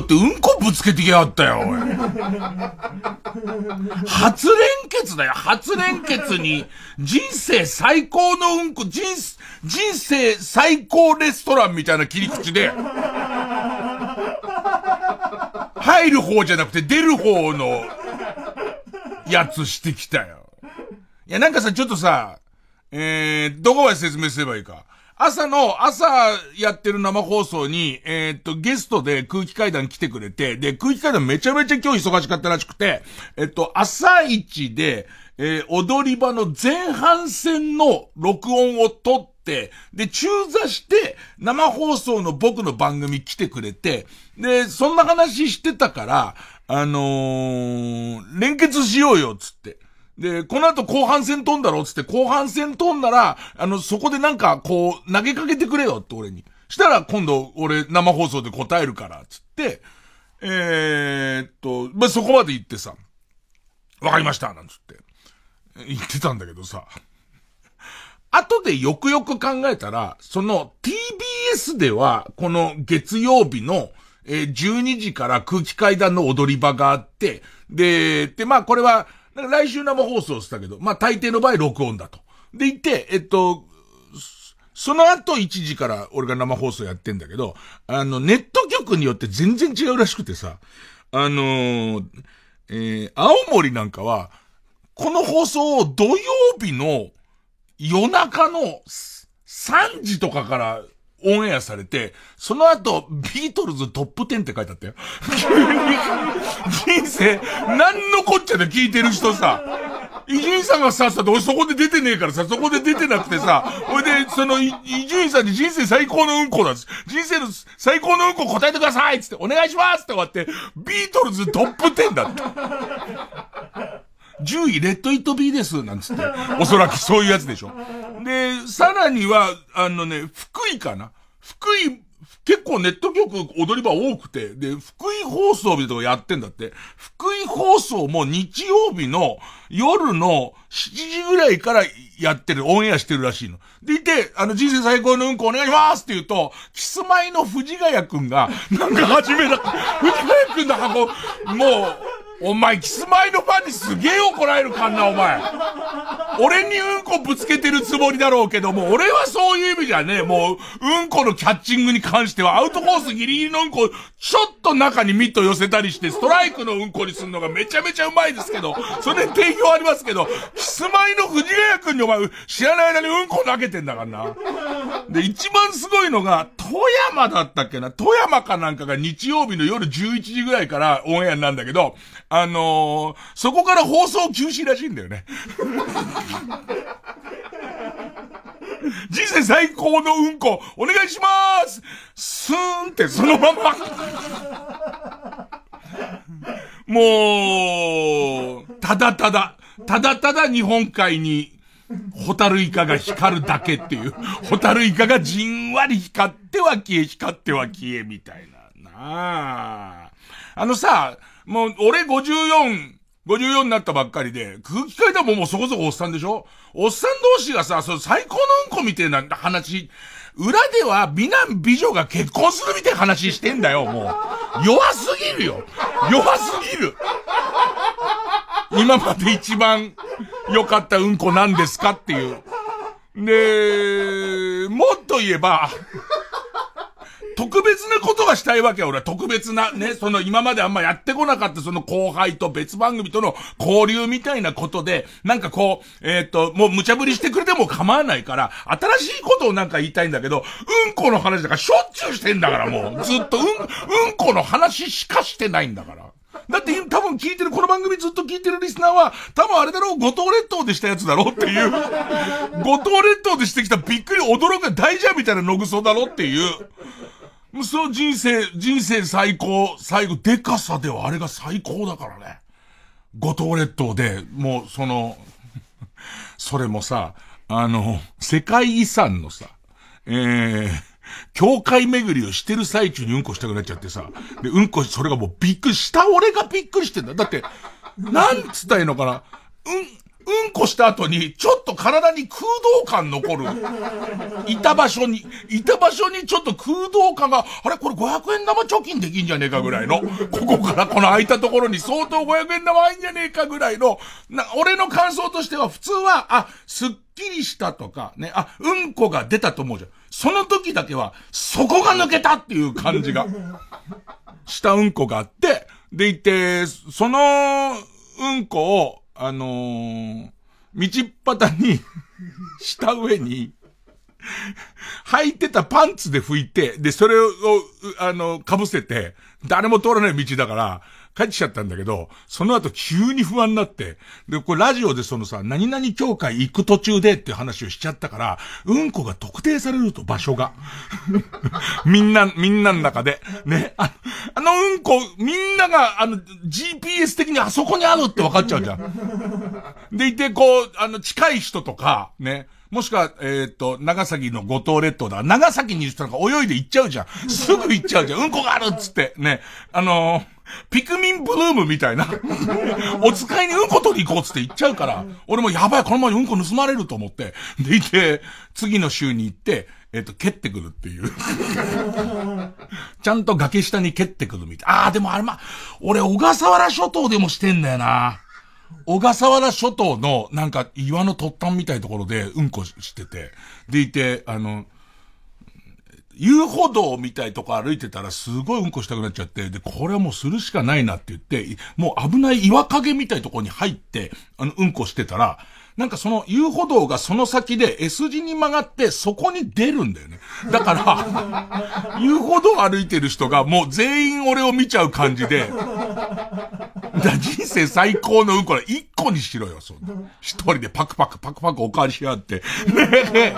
ってうんこぶつけてきやがったよ、初連結だよ、初連結に、人生最高のうんこ、人、人生最高レストランみたいな切り口で、入る方じゃなくて出る方の、やつしてきたよ。いや、なんかさ、ちょっとさ、えー、どこまで説明すればいいか。朝の、朝やってる生放送に、えー、っと、ゲストで空気階段来てくれて、で、空気階段めちゃめちゃ今日忙しかったらしくて、えっと、朝一で、えー、踊り場の前半戦の録音を撮って、で、中座して、生放送の僕の番組来てくれて、で、そんな話してたから、あのー、連結しようよ、つって。で、この後後半戦飛んだろっつって、後半戦飛んだら、あの、そこでなんか、こう、投げかけてくれよって俺に。したら、今度、俺、生放送で答えるから、つって、えー、っと、まあ、そこまで言ってさ、わかりました、なんつって。言ってたんだけどさ、後でよくよく考えたら、その TBS では、この月曜日の、えー、12時から空気階段の踊り場があって、で、で、まあこれは、来週生放送したけど、まあ大抵の場合録音だと。でいて、えっと、その後1時から俺が生放送やってんだけど、あの、ネット局によって全然違うらしくてさ、あのー、えー、青森なんかは、この放送を土曜日の夜中の3時とかからオンエアされて、その後、ビートルズトップ10って書いてあったよ。人生、何のこっちゃで聞いてる人さ、伊集院さんがさっさと俺そこで出てねえからさ、そこで出てなくてさ、ほいで、その、伊集院さんに人生最高のうんこなんです。人生の最高のうんこ答えてくださいつって、お願いしますって終わって、ビートルズトップ10だった。10位、レッドイットビーです、なんつって。おそらくそういうやつでしょ。で、さらには、あのね、福井かな福井、結構ネット局踊り場多くて、で、福井放送日とかやってんだって。福井放送も日曜日の夜の7時ぐらいからやってる、オンエアしてるらしいの。でいて、あの、人生最高のうんこお願いしますって言うと、キスマイの藤ヶ谷くんが、なんか始めた、藤ヶ谷くんの箱、もう、お前、キスマイのファンにすげえ怒られるかんな、お前。俺にうんこぶつけてるつもりだろうけども、俺はそういう意味じゃねえ。もう、うんこのキャッチングに関しては、アウトコースギリギリのうんこ、ちょっと中にミット寄せたりして、ストライクのうんこにするのがめちゃめちゃうまいですけど、それで定評ありますけど、キスマイの藤ヶ谷くんにお前、知らない間にうんこ投げてんだからな。で、一番すごいのが、富山だったっけな？富山かなんかが日曜日の夜11時ぐらいからオンエアなんだけど、あのー、そこから放送休止らしいんだよね。人生最高のうんこ、お願いしますスーンってそのまま。もう、ただただ、ただただ日本海に、ホタルイカが光るだけっていう、ホタルイカがじんわり光っては消え、光っては消え、みたいな。なあ。あのさ、もう、俺54、54になったばっかりで、空気階段ももうそこそこおっさんでしょ？おっさん同士がさ、その最高のうんこみたいな話、裏では美男美女が結婚するみたいな話してんだよ、もう。弱すぎるよ。弱すぎる。今まで一番良かったうんこなんですかっていう。で、もっと言えば、特別なことがしたいわけよ、俺は。特別な、ね、その今まであんまやってこなかったその後輩と別番組との交流みたいなことで、なんかこう、えっ、ー、と、もう無茶ぶりしてくれても構わないから、新しいことをなんか言いたいんだけど、うんこの話だからしょっちゅうしてんだからもう。ずっと、うん、うんこの話しかしてないんだから。だって多分聞いてる、この番組ずっと聞いてるリスナーは、多分あれだろう、五島列島でしたやつだろうっていう、五島列島でしてきたびっくり驚く大事みたいなのぐそだろっていう、その人生、人生最高、最後、デカさではあれが最高だからね。五島列島で、もうその、それもさ、あの、世界遺産のさ、えー、教会巡りをしてる最中にうんこしたくなっちゃってさ、で、うんこ、それがもうびっくりした俺がびっくりしてんだ。だって、なんつったらいいのかな、うん、うんこした後に、ちょっと体に空洞感残る。いた場所に、いた場所にちょっと空洞感が、あれこれ500円玉貯金できんじゃねえかぐらいの、ここからこの空いたところに相当500円玉入んじゃねえかぐらいの、な、俺の感想としては普通は、あ、すっきりしたとか、ね、あ、うんこが出たと思うじゃん。その時だけは、そこが抜けたっていう感じが、したうんこがあって、でいて、その、うんこを、あのー、道端に した上に、履いてたパンツで拭いて、で、それを、あの、被せて、誰も通らない道だから、帰ってきちゃったんだけど、その後急に不安になって、で、これラジオでそのさ、何々協会行く途中でって話をしちゃったから、うんこが特定されると場所が。みんな、みんなの中で。ね。ああのうんこ、みんなが、あの、GPS 的にあそこにあるって分かっちゃうじゃん。でいて、こう、あの、近い人とか、ね。もしくは、えっ、ー、と、長崎の五島列島だ。長崎にいる人なんか泳いで行っちゃうじゃん。すぐ行っちゃうじゃん。うんこがあるっつって。ね。あのーピクミンブルームみたいな。お使いにうんこ取り行こうっつって言っちゃうから、俺もやばい、このままにうんこ盗まれると思って、でいて、次の週に行って、えっ、ー、と、蹴ってくるっていう。ちゃんと崖下に蹴ってくるみたい。ああ、でもあれま、俺小笠原諸島でもしてんだよな。小笠原諸島の、なんか岩の突端みたいなところでうんこしてて、でいて、あの、遊歩道みたいとこ歩いてたらすごいうんこしたくなっちゃって、で、これはもうするしかないなって言って、もう危ない岩陰みたいとこに入って、あの、うんこしてたら、なんかその遊歩道がその先で S 字に曲がってそこに出るんだよね。だから、遊歩道歩いてる人がもう全員俺を見ちゃう感じで、だ人生最高のうんこは一個にしろよ、そんな。一人でパクパクパクパクおかわりしやって。ねえ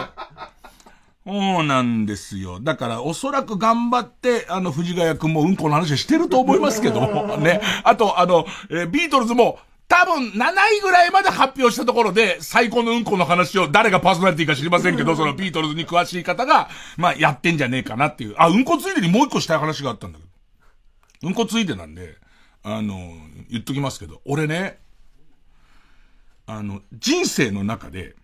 そうなんですよ。だから、おそらく頑張って、あの、藤ヶ谷くんもうんこの話はしてると思いますけども、ね。あと、あの、えー、ビートルズも、多分7位ぐらいまで発表したところで、最高のうんこの話を誰がパーソナリティか知りませんけど、そのビートルズに詳しい方が、まあ、やってんじゃねえかなっていう。あ、うんこついでにもう一個したい話があったんだけど。うんこついでなんで、あの、言っときますけど、俺ね、あの、人生の中で、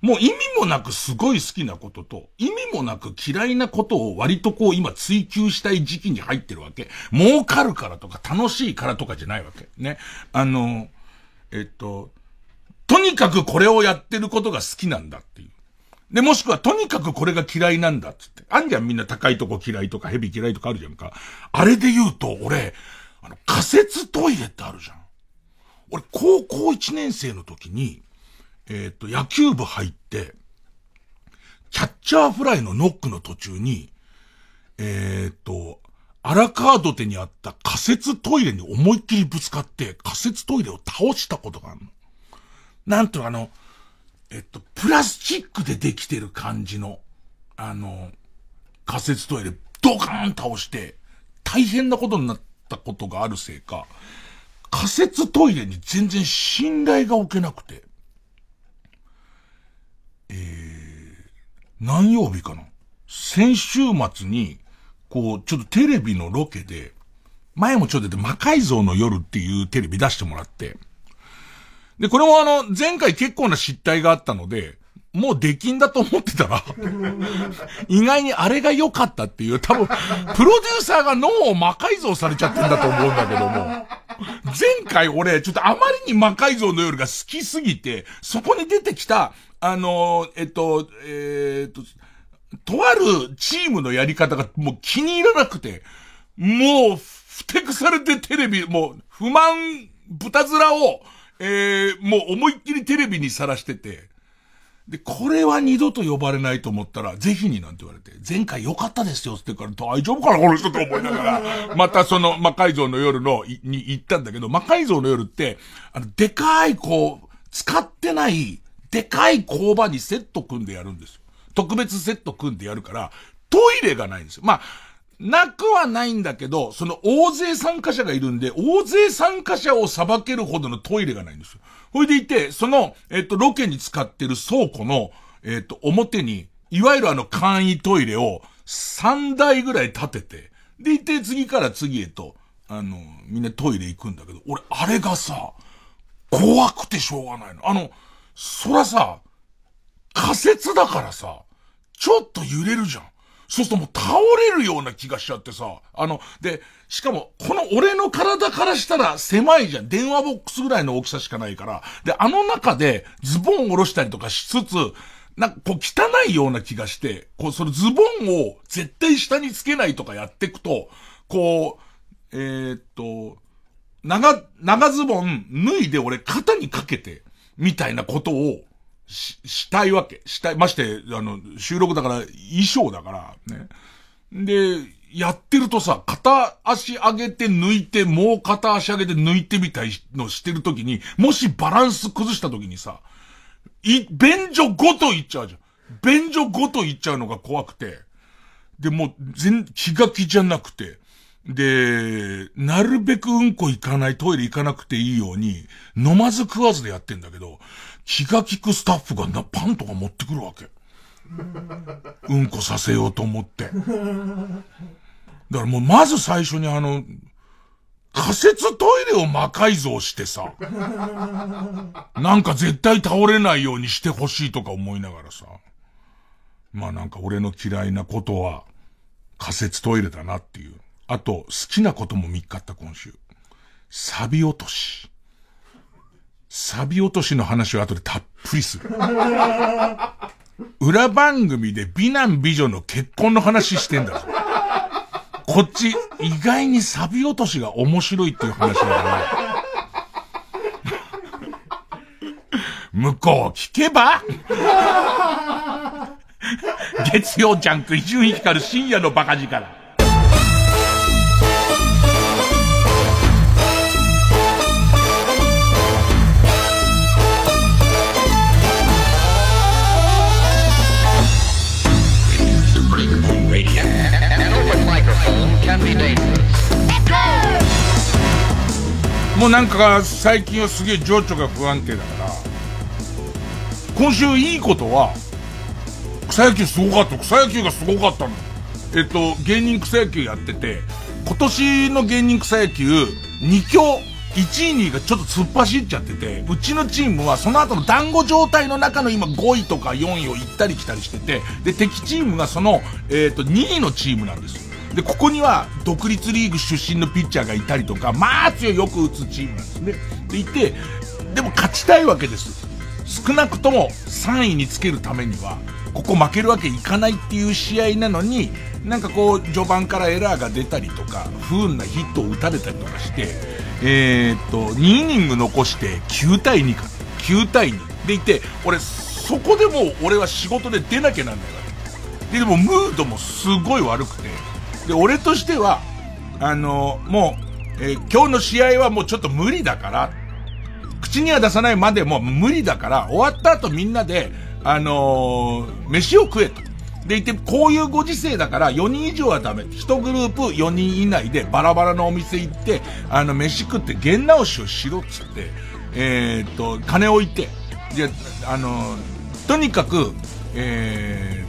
もう意味もなくすごい好きなことと、意味もなく嫌いなことを割とこう今追求したい時期に入ってるわけ。儲かるからとか楽しいからとかじゃないわけ。ね。あの、えっと、とにかくこれをやってることが好きなんだっていう。で、もしくはとにかくこれが嫌いなんだっつって。あんじゃんみんな高いとこ嫌いとか蛇嫌いとかあるじゃんか。あれで言うと、俺、あの、仮設トイレってあるじゃん。俺、高校1年生の時に、えっ、と、野球部入って、キャッチャーフライのノックの途中に、えっ、と、荒川土手にあった仮設トイレに思いっきりぶつかって仮設トイレを倒したことがあるの。なんとあの、えっと、プラスチックでできてる感じの、あの、仮設トイレドカーン倒して、大変なことになったことがあるせいか、仮設トイレに全然信頼が置けなくて、えー、何曜日かな？先週末に、こう、ちょっとテレビのロケで、前もちょっと出て、魔改造の夜っていうテレビ出してもらって、で、これもあの、前回結構な失態があったので、もう出禁だと思ってたら 意外にあれが良かったっていう、多分、プロデューサーが脳を魔改造されちゃってんだと思うんだけども、前回俺、ちょっとあまりに魔改造の夜が好きすぎて、そこに出てきた、あのー、えっと、えー、っと、とあるチームのやり方がもう気に入らなくて、もう、ふてくされてテレビ、もう、不満、豚面を、えー、もう思いっきりテレビにさらしてて、で、これは二度と呼ばれないと思ったら、ぜひになんて言われて、前回良かったですよって言から大丈夫かなこの人と思いながら、またその魔改造の夜の、に行ったんだけど、魔改造の夜って、あの、でかい、こう、使ってない、でかい工場にセット組んでやるんですよ。特別セット組んでやるから、トイレがないんですよ。まあ、なくはないんだけど、その大勢参加者がいるんで、大勢参加者を裁けるほどのトイレがないんですよ。ほいでいて、その、えっと、ロケに使ってる倉庫の、えっと、表に、いわゆるあの簡易トイレを3台ぐらい立てて、でいて次から次へと、あの、みんなトイレ行くんだけど、俺、あれがさ、怖くてしょうがないの。あの、そらさ、仮説だからさ、ちょっと揺れるじゃん。そうするともう倒れるような気がしちゃってさ、あの、で、しかも、この俺の体からしたら狭いじゃん。電話ボックスぐらいの大きさしかないから。で、あの中でズボン下ろしたりとかしつつ、なんかこう汚いような気がして、こうそのズボンを絶対下につけないとかやっていくと、こう、えー、っと、長、長ズボン脱いで俺肩にかけて、みたいなことを、し、したいわけ。したい。まして、あの、収録だから、衣装だから、ね。で、やってるとさ、片足上げて抜いて、もう片足上げて抜いてみたいのしてるときに、もしバランス崩したときにさ、い、便所ごといっちゃうじゃん。便所ごといっちゃうのが怖くて。で、もう、全、気が気じゃなくて。で、なるべくうんこ行かない、トイレ行かなくていいように、飲まず食わずでやってんだけど、気が利くスタッフがな、パンとか持ってくるわけ。うんこさせようと思って。だからもうまず最初にあの、仮設トイレを魔改造してさ、なんか絶対倒れないようにしてほしいとか思いながらさ、まあなんか俺の嫌いなことは仮設トイレだなっていう。あと、好きなことも見っかった今週。サビ落とし。サビ落としの話を後でたっぷりする。裏番組で美男美女の結婚の話してんだぞ。こっち、意外にサビ落としが面白いっていう話だから。向こう聞けば？月曜ジャンク伊集院光る深夜のバカ力。もうなんか最近はすげえ情緒が不安定だから今週いいことは草野球すごかった草野球がすごかったのえっと芸人草野球やってて今年の芸人草野球2強1位、2位がちょっと突っ走っちゃってて、うちのチームはその後の団子状態の中の今5位とか4位を行ったり来たりしてて、で、敵チームがその、えっ、ー、と、2位のチームなんですよ。で、ここには独立リーグ出身のピッチャーがいたりとか、まあ強いよく打つチームなんですね。でいて、でも勝ちたいわけです。少なくとも3位につけるためには、ここ負けるわけいかないっていう試合なのに、なんかこう、序盤からエラーが出たりとか、不運なヒットを打たれたりとかして、えー、っと、2イニング残して9対2か、9対2。でいて、俺、そこでも俺は仕事で出なきゃなんないわけ。で、でもムードもすごい悪くて、で、俺としては、あの、もう、えー、今日の試合はもうちょっと無理だから、口には出さないまでも無理だから、終わった後みんなで、あのー、飯を食えと。でいて、こういうご時世だから4人以上はダメ。1グループ4人以内でバラバラのお店行って、あの、飯食って弦直しをしろっつって、えー、っと、金置いて、で、あの、とにかく、え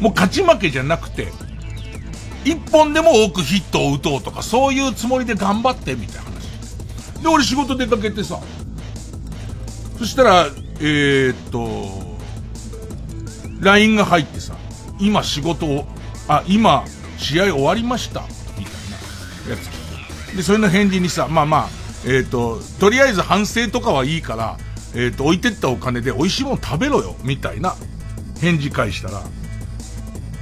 ー、もう勝ち負けじゃなくて、一本でも多くヒットを打とうとか、そういうつもりで頑張ってみたいな話。で、俺仕事出かけてさ、そしたら、えー、っと、LINE が入ってさ、今仕事を、あ、今試合終わりました、みたいなやつ。で、それの返事にさ、まあまあ、えー、っと、とりあえず反省とかはいいから、えー、っと、置いてったお金で美味しいもの食べろよ、みたいな返事返したら、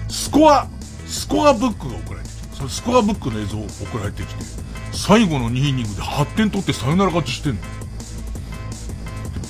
スコアスコアブックが送られてきて、そのスコアブックの映像送られてきて、最後の2イニングで8点取ってサヨナラ勝ちしてんの。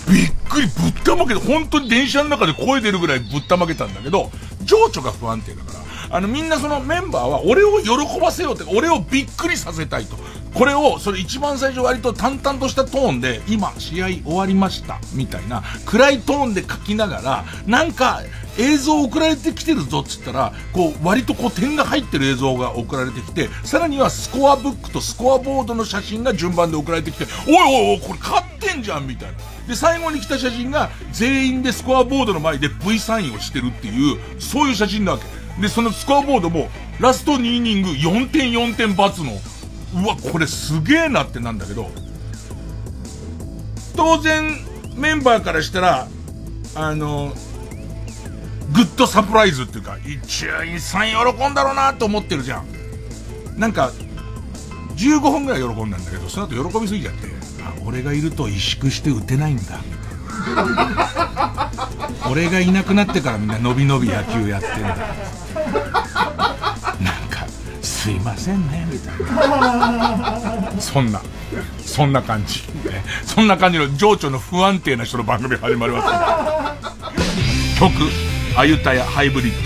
びっくり、ぶったまけて、本当に電車の中で声出るぐらいぶったまけたんだけど、情緒が不安定だから、あのみんなそのメンバーは俺を喜ばせようって、俺をびっくりさせたいと。これを、それ一番最初割と淡々としたトーンで、今、試合終わりました、みたいな、暗いトーンで書きながら、なんか、映像送られてきてるぞっつったら、こう、割とこう点が入ってる映像が送られてきて、さらにはスコアブックとスコアボードの写真が順番で送られてきて、おいおいおい、これ勝ってんじゃんみたいな。で、最後に来た写真が、全員でスコアボードの前で V サインをしてるっていう、そういう写真なわけ。で、そのスコアボードも、ラスト2イニング4点4点罰の、うわ、これすげえなってなんだけど、当然、メンバーからしたら、あの、グッドサプライズっていうか、一員さん喜んだろうなと思ってるじゃん。なんか、15分ぐらい喜んだんだけど、その後喜びすぎちゃって、あ、俺がいると萎縮して打てないんだ、みたいな。俺がいなくなってからみんな伸び伸び野球やってんだ。なんか、すいませんね、みたいな。そんな、そんな感じ。ね、そんな感じの情緒の不安定な人の番組始まります。曲、アユタヤハイブリッド。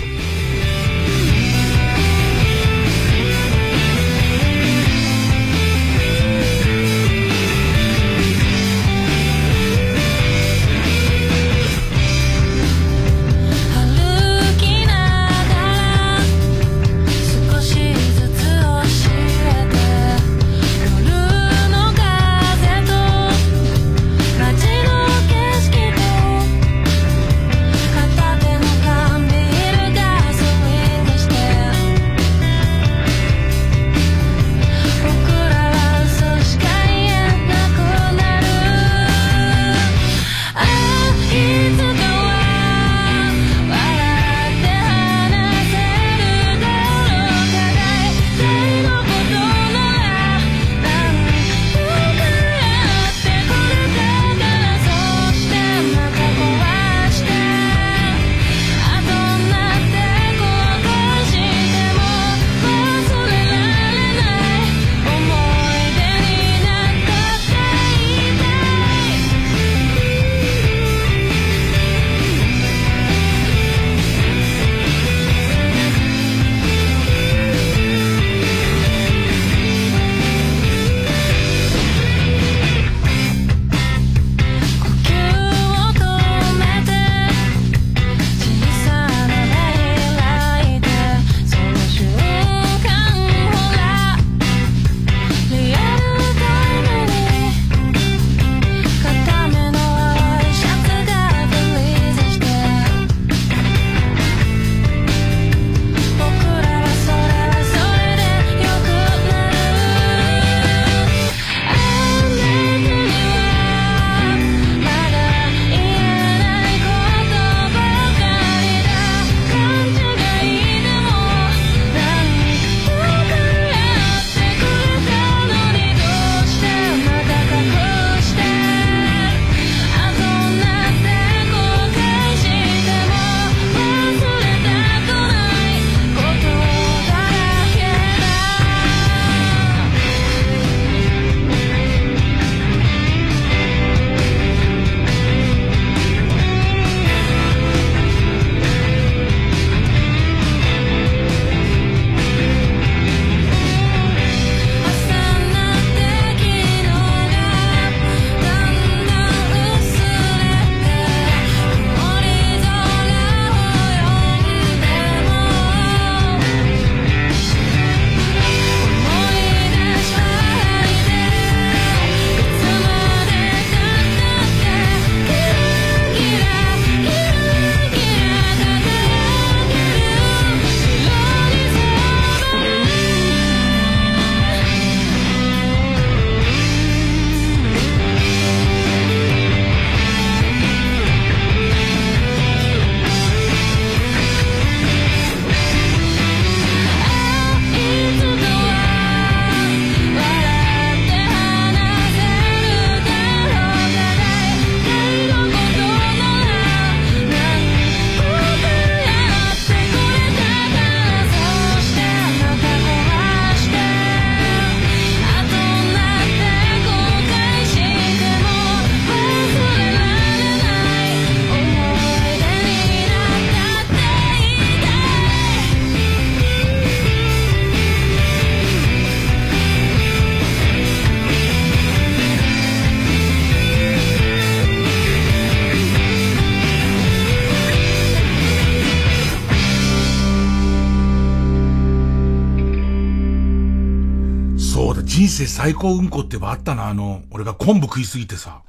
最高うんこってばあったな、あの、俺が昆布食いすぎてさ、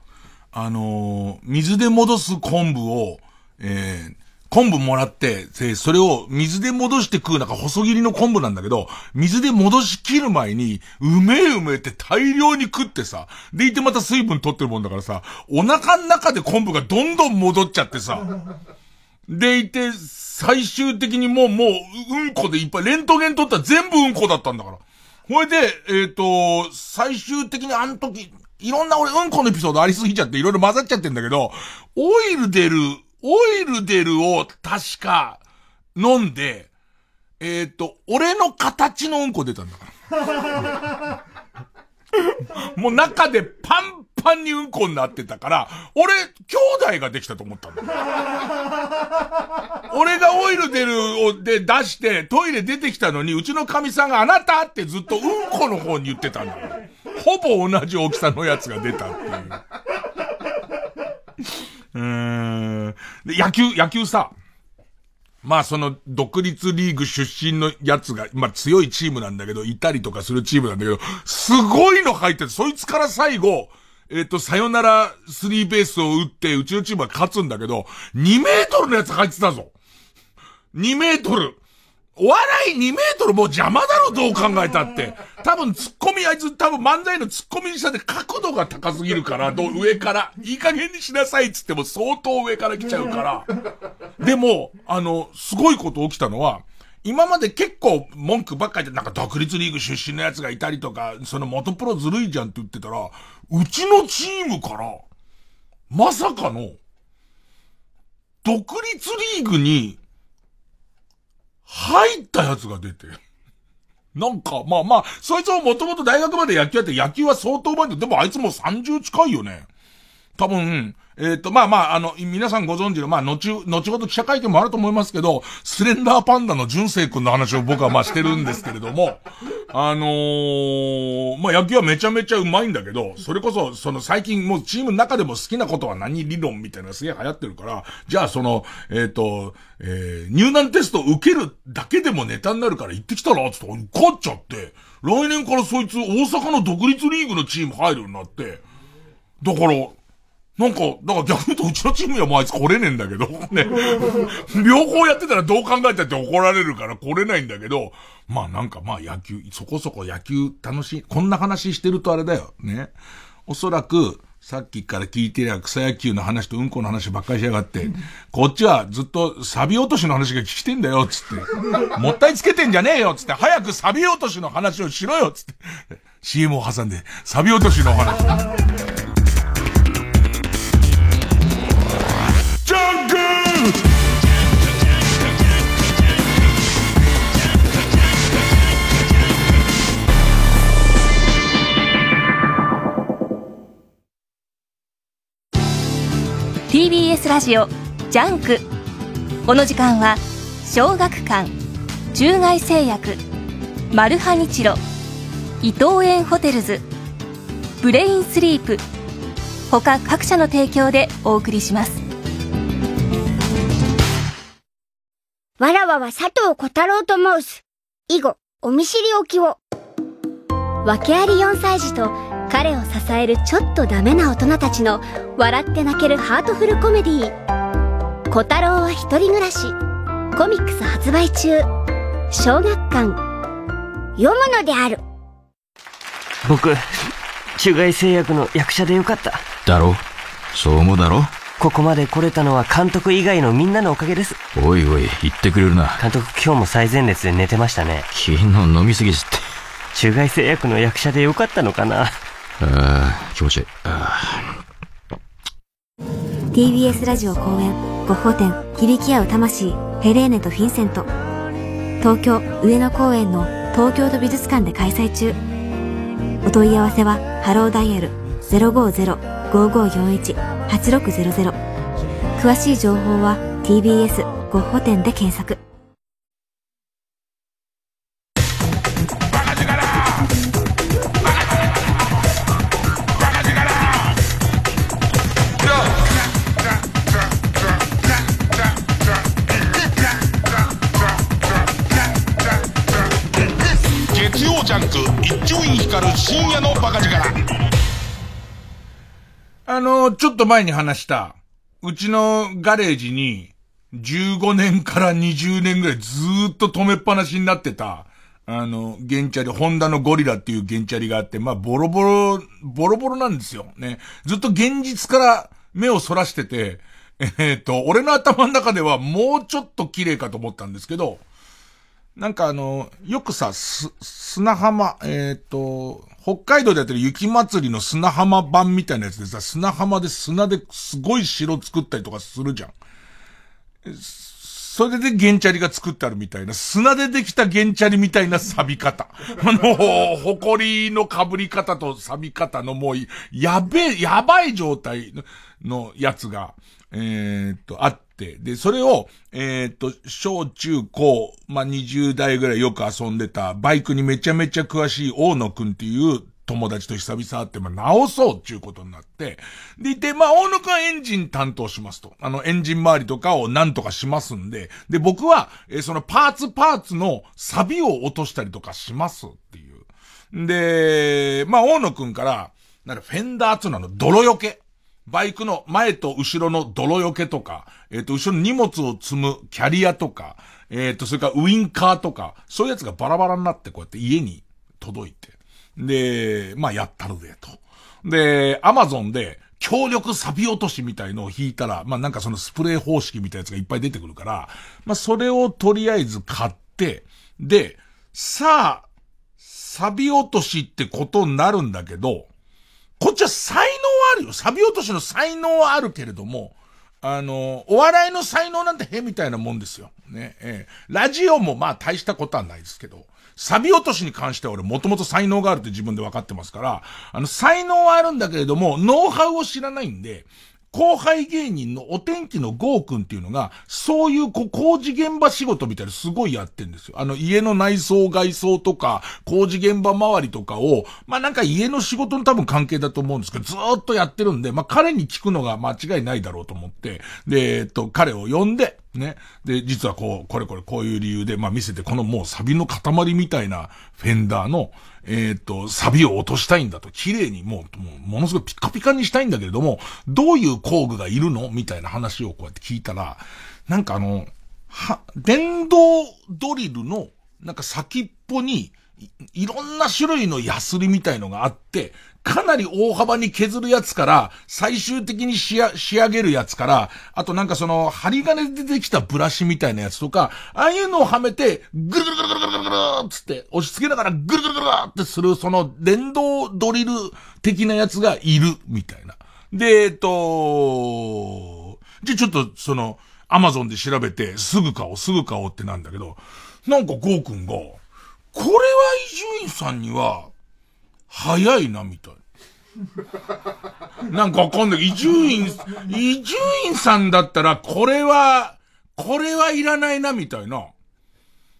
あのー、水で戻す昆布を、えー、昆布もらって、それを水で戻して食うなんか細切りの昆布なんだけど、水で戻し切る前に、うめえうめえって大量に食ってさ、でいてまた水分取ってるもんだからさ、お腹の中で昆布がどんどん戻っちゃってさ、でいて、最終的にもう、もう、うんこでいっぱい、レントゲン取ったら全部うんこだったんだから。ほいで、えっ、ー、と、最終的にあの時、いろんな俺うんこのエピソードありすぎちゃっていろいろ混ざっちゃってんだけど、オイル出るオイル出るを確か飲んで、えっ、ー、と、俺の形のうんこ出たんだから。もう中でパンパンにうんこになってたから、俺、兄弟ができたと思ったんだ俺がオイル出るをで出して、トイレ出てきたのに、うちの神さんがあなたってずっとうんこの方に言ってたんだほぼ同じ大きさのやつが出たっていう。うーん。で、野球、野球さ、まあその独立リーグ出身のやつが、まあ強いチームなんだけど、いたりとかするチームなんだけど、すごいの入ってて、そいつから最後、えっ、と、さよならスリーベースを打って、うちのチームは勝つんだけど、2メートルのやつ入ってたぞ。2メートル。お笑い2メートルもう邪魔だろ、どう考えたって。多分ツッコミ、あいつ多分漫才のツッコミにしたって角度が高すぎるから、ど上から。いい加減にしなさいっつっても相当上から来ちゃうから。でも、あの、すごいこと起きたのは、今まで結構文句ばっかりで、なんか独立リーグ出身のやつがいたりとか、その元プロずるいじゃんって言ってたら、うちのチームから、まさかの、独立リーグに入ったやつが出て。なんか、まあまあ、そいつももともと大学まで野球やって野球は相当うまいんだ。でもあいつも30近いよね。多分、えっ、ー、と、まあまあ、あの、皆さんご存知の、まあ、後、後ほど記者会見もあると思いますけど、スレンダーパンダの純正君の話を僕はまあしてるんですけれども、あのー、まあ野球はめちゃめちゃうまいんだけど、それこそ、その最近もうチームの中でも好きなことは何理論みたいなすげえ流行ってるから、じゃあその、えっ、ー、と、えー、入団テスト受けるだけでもネタになるから行ってきたら、つって受かっちゃって、来年からそいつ大阪の独立リーグのチーム入るようになって、だから、なんか、だから逆に言うとうちのチームにはもうあいつ来れねえんだけど、ね。両方やってたらどう考えたって怒られるから来れないんだけど、まあなんかまあ野球、そこそこ野球楽しい。こんな話してるとあれだよ。ね。おそらく、さっきから聞いてりゃ草野球の話とうんこの話ばっかりしやがって、こっちはずっとサビ落としの話が聞きてんだよ、つって。もったいつけてんじゃねえよ、つって。早くサビ落としの話をしろよ、つって。CM を挟んで、サビ落としの話。TBS ラジオ JUNK。この時間は小学館中外製薬マルハニチロ伊藤園ホテルズブレインスリープ他各社の提供でお送りします。わらわは佐藤小太郎と申す。以後お見知りおきを。訳あり4歳児と彼を支えるちょっとダメな大人たちの笑って泣けるハートフルコメディー「小太郎は一人暮らし」コミックス発売中。小学館。読むのである。僕中外製薬の役者でよかった。だろ？そう思うだろ？ここまで来れたのは監督以外のみんなのおかげです。おいおい言ってくれるな。監督今日も最前列で寝てましたね。昨日飲みすぎちって。中外製薬の役者でよかったのかな気持ちいい。TBS ラジオ公演、ゴッホ展、響き合う魂、ヘレーネとフィンセント。東京、上野公園の東京都美術館で開催中。お問い合わせは、ハローダイヤル050-5541-8600。詳しい情報は TBS ゴッホ展で検索。あの、ちょっと前に話した、うちのガレージに、15年から20年ぐらいずーっと止めっぱなしになってた、あの、ゲンチャリ、ホンダのゴリラっていうゲンチャリがあって、まあ、ボロボロ、ボロボロなんですよ。ね。ずっと現実から目をそらしてて、えー、っと、俺の頭の中ではもうちょっと綺麗かと思ったんですけど、なんかあの、よくさ、す、砂浜、えー、と、北海道でやってる雪祭りの砂浜版みたいなやつでさ、砂浜で砂ですごい城作ったりとかするじゃん。それでゲンチャリが作ってあるみたいな、砂でできたゲンチャリみたいな錆び方。あの、埃の被り方と錆び方のもう、やべえ、やばい状態のやつが、えー、っと、あっ、で、それを、えー、っと、小中高、まあ、20代ぐらいよく遊んでた、バイクにめちゃめちゃ詳しい大野くんっていう友達と久々会って、まあ、直そうっていうことになって、でいて、まあ、大野くんはエンジン担当しますと。あの、エンジン周りとかをなんとかしますんで、で、僕は、えー、そのパーツパーツの錆を落としたりとかしますっていう。で、まあ、大野くんから、なんかフェンダーっていうの泥よけ。バイクの前と後ろの泥よけとか、えっ、ー、と、後ろに荷物を積むキャリアとか、えっ、ー、と、それからウインカーとか、そういうやつがバラバラになってこうやって家に届いて。で、まあ、やったるで、と。で、アマゾンで、強力サビ落としみたいのを引いたら、まあ、なんかそのスプレー方式みたいなやつがいっぱい出てくるから、まあ、それをとりあえず買って、で、さあ、サビ落としってことになるんだけど、こっちは才能はあるよ。サビ落としの才能はあるけれども、あの、お笑いの才能なんてへみたいなもんですよ。ね、ええ。ラジオもまあ大したことはないですけど、サビ落としに関しては俺もともと才能があるって自分で分かってますから、あの、才能はあるんだけれども、ノウハウを知らないんで、後輩芸人のお天気のゴーくんっていうのが、そういうこう工事現場仕事みたいなすごいやってんですよ。あの家の内装外装とか、工事現場周りとかを、まあなんか家の仕事の多分関係だと思うんですけど、ずーっとやってるんで、まあ彼に聞くのが間違いないだろうと思って、で、えっと、彼を呼んで、ね。で、実はこう、これこれこういう理由で、まあ見せて、このもうサビの塊みたいなフェンダーの、えっ、ー、と、サビを落としたいんだと、綺麗にもう、もう、ものすごいピカピカにしたいんだけれども、どういう工具がいるのみたいな話をこうやって聞いたら、なんかあの、は、電動ドリルの、なんか先っぽに、いろんな種類のヤスリみたいのがあって、かなり大幅に削るやつから、最終的に仕上げるやつから、あとなんかその、針金でできたブラシみたいなやつとか、ああいうのをはめて、ぐるぐるぐるぐるぐるぐるつって、押し付けながらぐるぐるぐるってする、その、電動ドリル的なやつがいる、みたいな。で、えっと、じゃちょっと、その、アマゾンで調べて、すぐ買おう、すぐ買おうってなんだけど、なんかゴーくんが、これは伊集院さんには、早いな、みたい。なんかわかんない。伊集院、伊集院さんだったら、これは、これはいらないな、みたいな。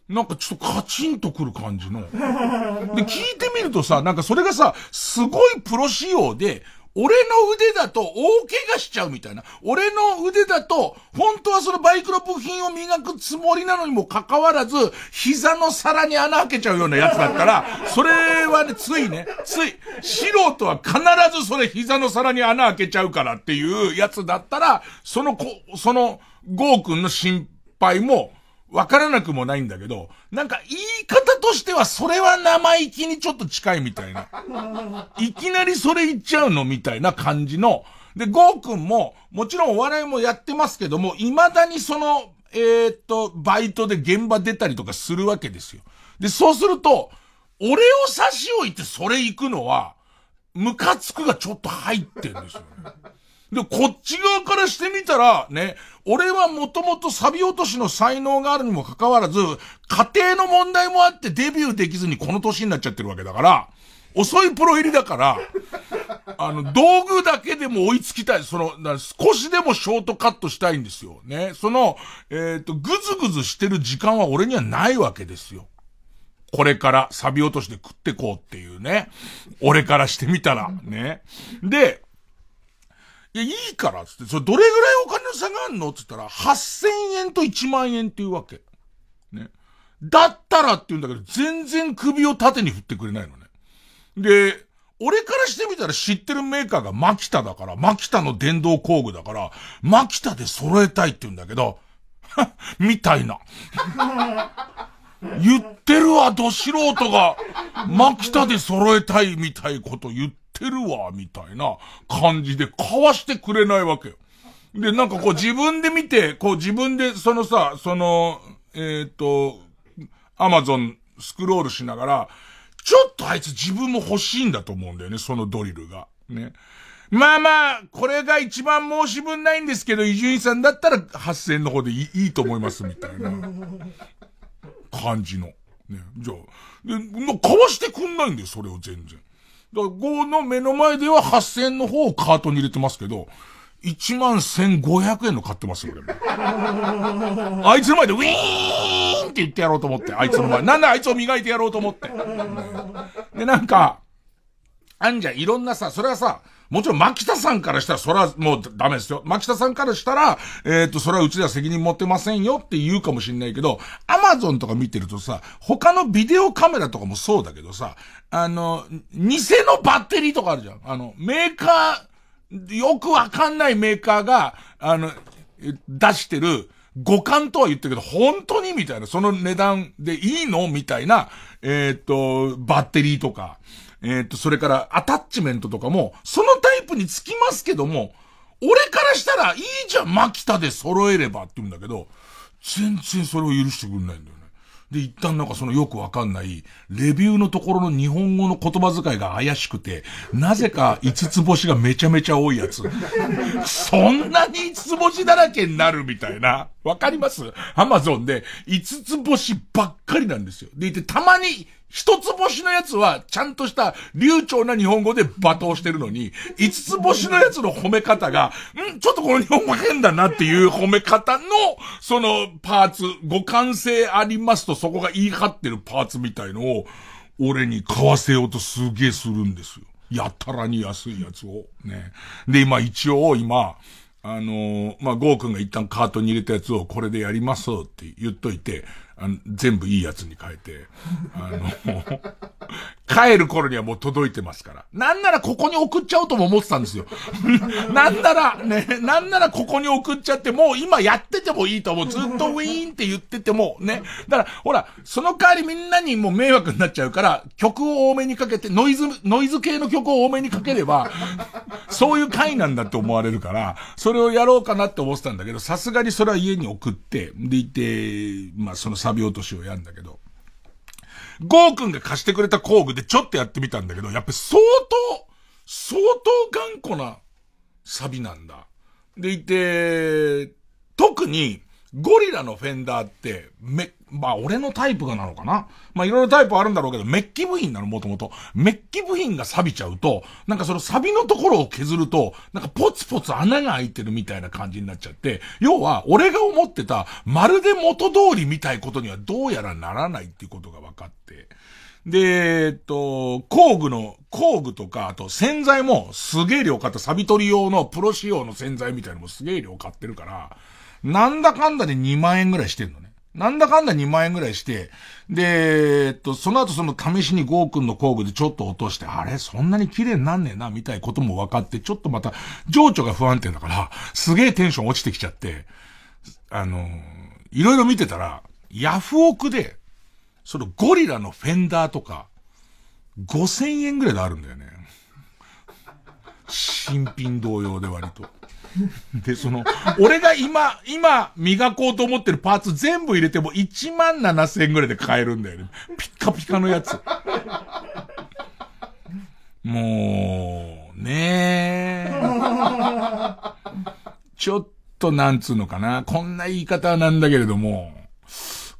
なんかちょっとカチンとくる感じの。で、聞いてみるとさ、なんかそれがさ、すごいプロ仕様で、俺の腕だと大怪我しちゃうみたいな。俺の腕だと、本当はそのバイクの部品を磨くつもりなのにもかかわらず、膝の皿に穴開けちゃうようなやつだったら、それはね、ついね、つい、素人は必ずそれ膝の皿に穴開けちゃうからっていうやつだったら、そのこ、その、ゴー君の心配も、わからなくもないんだけど、なんか言い方としてはそれは生意気にちょっと近いみたいな。いきなりそれ言っちゃうのみたいな感じの。で、ゴーくんも、もちろんお笑いもやってますけども、未だにその、えー、っと、バイトで現場出たりとかするわけですよ。で、そうすると、俺を差し置いてそれ行くのは、ムカつくがちょっと入ってるんですよね。で、こっち側からしてみたら、ね、俺はもともとサビ落としの才能があるにもかかわらず、家庭の問題もあってデビューできずにこの年になっちゃってるわけだから、遅いプロ入りだから、あの、道具だけでも追いつきたい。その、少しでもショートカットしたいんですよ。ね。その、えっ、ー、と、ぐずぐずしてる時間は俺にはないわけですよ。これからサビ落としで食ってこうっていうね。俺からしてみたら。ね。で、いや、いいからっつって、それどれぐらいお金の差があんの？っつったら、8000円と1万円っていうわけ。ね。だったらって言うんだけど、全然首を縦に振ってくれないのね。で、俺からしてみたら知ってるメーカーがマキタだから、マキタの電動工具だから、マキタで揃えたいって言うんだけど、みたいな。言ってるわ、ど素人が、マキタで揃えたいみたいこと言ってるわ、みたいな感じで交わしてくれないわけよ。で、なんかこう自分で見て、こう自分でそのさ、その、えっ、ー、と、アマゾンスクロールしながら、ちょっとあいつ自分も欲しいんだと思うんだよね、そのドリルが。ね。まあまあ、これが一番申し分ないんですけど、伊集院さんだったら8000の方でいいいいと思います、みたいな感じの。ね。じゃあ、で、もう買わしてくんないんだよ、それを全然。だから5の目の前では8000の方をカートに入れてますけど、1万1500円の買ってますよ、俺も。あいつの前でウィーンって言ってやろうと思って、あいつの前。なんであいつを磨いてやろうと思って。で、なんか、あんじゃいろんなさ、それはさ、もちろん、牧田さんからしたら、それはもうダメですよ。牧田さんからしたら、えっ、ー、と、それはうちでは責任持ってませんよって言うかもしんないけど、アマゾンとか見てるとさ、他のビデオカメラとかもそうだけどさ、あの、偽のバッテリーとかあるじゃん。あの、メーカー、よくわかんないメーカーが、あの、出してる、五感とは言ってるけど、本当にみたいな、その値段でいいのみたいな、えっ、と、バッテリーとか。えっ、と、それからアタッチメントとかも、そのタイプにつきますけども、俺からしたらいいじゃん、マキタで揃えればって言うんだけど、全然それを許してくんないんだよ。で、一旦なんかそのよくわかんない、レビューのところの日本語の言葉遣いが怪しくて、なぜか五つ星がめちゃめちゃ多いやつ。そんなに五つ星だらけになるみたいな。わかります？アマゾンで五つ星ばっかりなんですよ。でいて、たまに一つ星のやつは、ちゃんとした流暢な日本語で罵倒してるのに、五つ星のやつの褒め方が、んちょっとこの日本語変だなっていう褒め方の、そのパーツ、互換性ありますとそこが言い張ってるパーツみたいのを、俺に買わせようとすげえするんですよ。やたらに安いやつを。ね。で、今一応、今、あのー、まあ、ゴー君が一旦カートに入れたやつをこれでやりますって言っといて、全部いいやつに変えて、あの、帰る頃にはもう届いてますから。なんならここに送っちゃおうとも思ってたんですよ。なんなら、ね、なんならここに送っちゃって、もう今やっててもいいと思う。ずっとウィーンって言ってても、ね。だから、ほら、その代わりみんなにもう迷惑になっちゃうから、曲を多めにかけて、ノイズ、ノイズ系の曲を多めにかければ、そういう回なんだって思われるから、それをやろうかなって思ってたんだけど、さすがにそれは家に送って、でいて、まあそのサビ落としをやるんだけど、ゴー君が貸してくれた工具でちょっとやってみたんだけど、やっぱ相当、相当頑固なサビなんだ。でいて、特に、ゴリラのフェンダーって、め、まあ俺のタイプがなのかなまあいろいろタイプあるんだろうけど、メッキ部品なのもともと。メッキ部品が錆びちゃうと、なんかその錆びのところを削ると、なんかポツポツ穴が開いてるみたいな感じになっちゃって、要は俺が思ってた、まるで元通りみたいことにはどうやらならないっていうことが分かって。で、えっと、工具の、工具とか、あと洗剤もすげえ量買った、錆び取り用のプロ仕様の洗剤みたいなのもすげえ量買ってるから、なんだかんだで2万円ぐらいしてんのね。なんだかんだ2万円ぐらいして、で、えっと、その後その試しにゴーくんの工具でちょっと落として、あれそんなに綺麗になんねえな、みたいなことも分かって、ちょっとまた、情緒が不安定だから、すげえテンション落ちてきちゃって、あの、いろいろ見てたら、ヤフオクで、そのゴリラのフェンダーとか、5000円ぐらいであるんだよね。新品同様で割と。で、その、俺が今、今、磨こうと思ってるパーツ全部入れても1万7千円ぐらいで買えるんだよね。ピッカピカのやつ。もう、ねえ。ちょっとなんつうのかな。こんな言い方なんだけれども、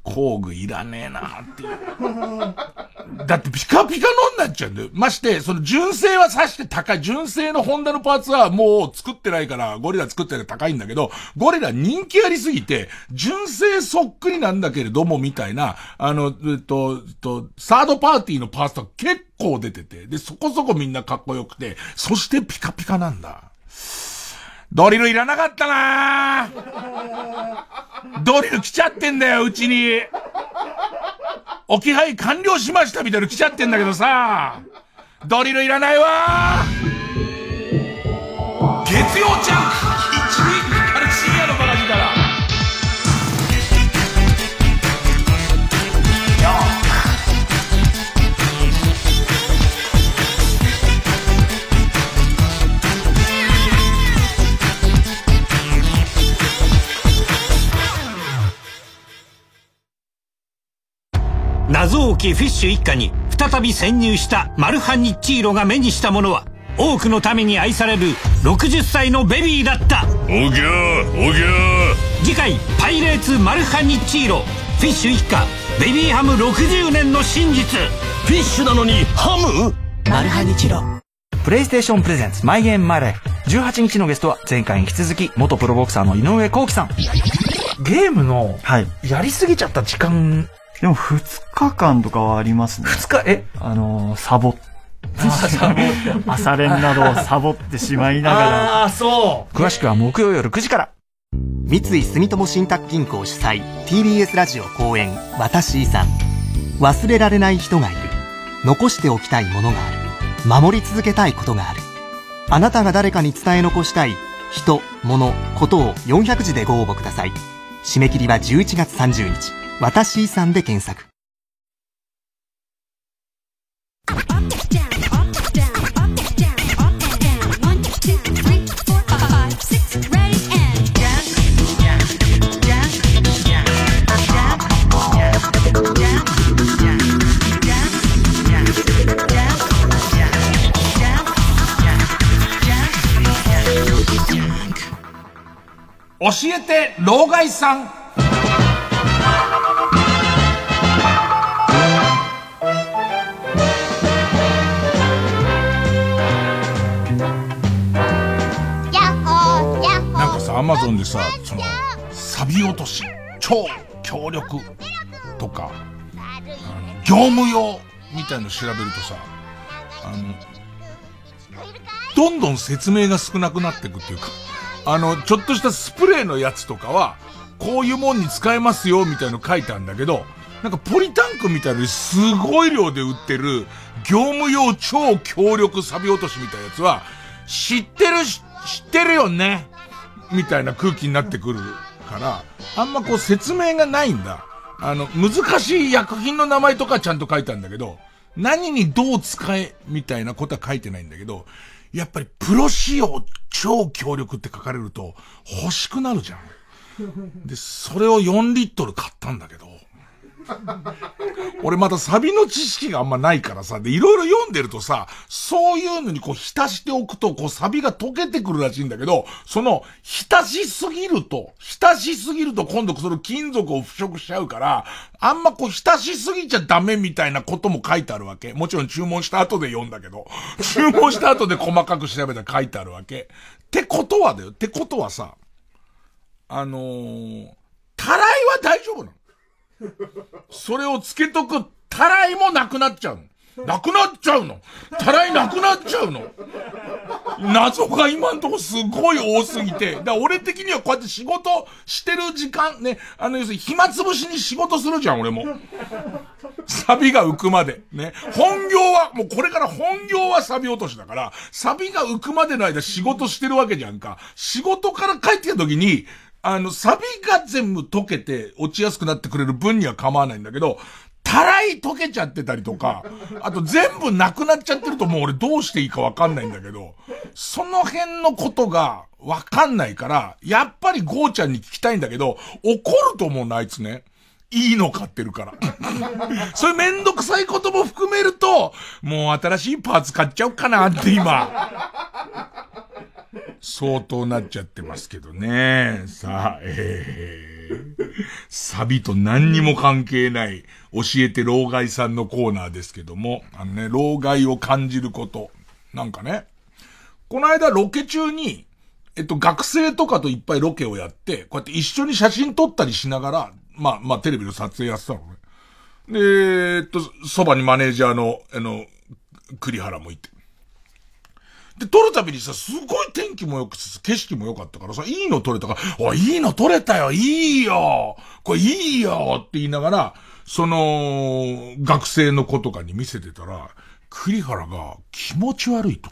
工具いらねえなっていう。だってピカピカのになっちゃうんだよ。まして、その純正はさして高い。純正のホンダのパーツはもう作ってないから、ゴリラ作ってる高いんだけど、ゴリラ人気ありすぎて、純正そっくりなんだけれども、みたいな、あの、えっと、えっと、サードパーティーのパーツとか結構出てて、で、そこそこみんなかっこよくて、そしてピカピカなんだ。ドリルいらなかったなドリル来ちゃってんだよ、うちに。置き配完了しましたみたいな来ちゃってんだけどさ。ドリルいらないわ月曜ジャンク謎多きフィッシュ一家に再び潜入したマルハニッチーロが目にしたものは多くの民に愛される60歳のベビーだった。おぎゃーおぎゃー。次回「パイレーツマルハニッチーロ」フィッシュ一家ベビーハム60年の真実。フィッシュなのにハム？マルハニチロ。プレイステーションプレゼンツマイゲームマイライフ18日のゲストは前回に引き続き元プロボクサーの井上幸喜さん。ゲームのはい。やりすぎちゃった時間でも2日間とかはありますね。2日？え？あのー、サボっ朝練などをサボってしまいながら。ああそう。詳しくは木曜夜9時から。三井住友信託銀行主催 TBS ラジオ公演「私遺産」忘れられない人がいる。残しておきたいものがある。守り続けたいことがある。あなたが誰かに伝え残したい人物ことを400字でご応募ください。締め切りは11月30日「私遺産」で検索教えて、老害さん。さ、アマゾンでさ、その、サビ落とし、超強力とか、あの業務用みたいの調べるとさ、あの、どんどん説明が少なくなっていくっていうか、あの、ちょっとしたスプレーのやつとかは、こういうもんに使えますよ、みたいの書いてあるんだけど、なんかポリタンクみたいにすごい量で売ってる、業務用超強力サビ落としみたいなやつは、知ってるし、知ってるよね。みたいな空気になってくるから、あんまこう説明がないんだ。あの、難しい薬品の名前とかちゃんと書いたんだけど、何にどう使え、みたいなことは書いてないんだけど、やっぱりプロ仕様超強力って書かれると欲しくなるじゃん。で、それを4リットル買ったんだけど、俺まだサビの知識があんまないからさ、で、いろいろ読んでるとさ、そういうのにこう浸しておくと、こうサビが溶けてくるらしいんだけど、その、浸しすぎると、浸しすぎると今度その金属を腐食しちゃうから、あんまこう浸しすぎちゃダメみたいなことも書いてあるわけ。もちろん注文した後で読んだけど、注文した後で細かく調べたら書いてあるわけ。ってことはだよ。ってことはさ、あのー、たらいは大丈夫なの？それをつけとく、たらいもなくなっちゃうの。なくなっちゃうの。たらいなくなっちゃうの。謎が今んとこすごい多すぎて。だ俺的にはこうやって仕事してる時間、ね、あの要するに暇つぶしに仕事するじゃん、俺も。サビが浮くまで。ね。本業は、もうこれから本業はサビ落としだから、サビが浮くまでの間仕事してるわけじゃんか。仕事から帰ってきた時に、あの、サビが全部溶けて落ちやすくなってくれる分には構わないんだけど、たらい溶けちゃってたりとか、あと全部なくなっちゃってるともう俺どうしていいかわかんないんだけど、その辺のことがわかんないから、やっぱりゴーちゃんに聞きたいんだけど、怒ると思うな、あいつね。いいの買ってるから。そういうめんどくさいことも含めると、もう新しいパーツ買っちゃおうかなって今。相当なっちゃってますけどね。さあ、えー、サビと何にも関係ない、教えて老害さんのコーナーですけども、あのね、老害を感じること。なんかね、この間ロケ中に、えっと、学生とかといっぱいロケをやって、こうやって一緒に写真撮ったりしながら、まあ、まあ、テレビの撮影やってたのね。で、えっと、そばにマネージャーの、あの、栗原もいて。で、撮るたびにさ、すごい天気も良くて、景色も良かったからさ、いいの撮れたから、おい、いいの撮れたよ、いいよこれいいよって言いながら、その、学生の子とかに見せてたら、栗原が気持ち悪いと。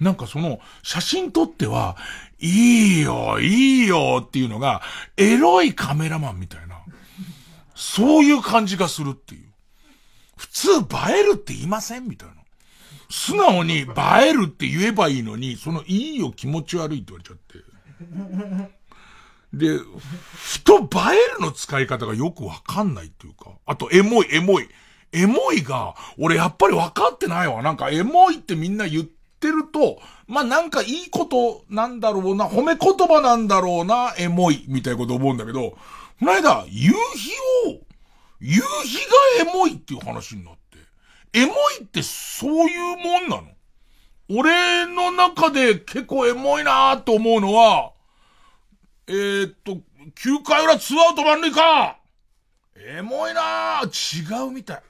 なんかその、写真撮っては、いいよ、いいよっていうのが、エロいカメラマンみたいな。そういう感じがするっていう。普通映えるって言いませんみたいな。素直に映えるって言えばいいのに、そのいいよ気持ち悪いって言われちゃって。で、ふと映えるの使い方がよくわかんないっていうか、あとエモい、エモい。エモいが、俺やっぱり分かってないわ。なんかエモいってみんな言ってると、まあ、なんかいいことなんだろうな、褒め言葉なんだろうな、エモい、みたいなこと思うんだけど、この間、夕日を、夕日がエモいっていう話になって、エモいってそういうもんなの？俺の中で結構エモいなーと思うのは、えー、っと、9回裏ツーアウト満塁か。エモいな。ー違うみたい。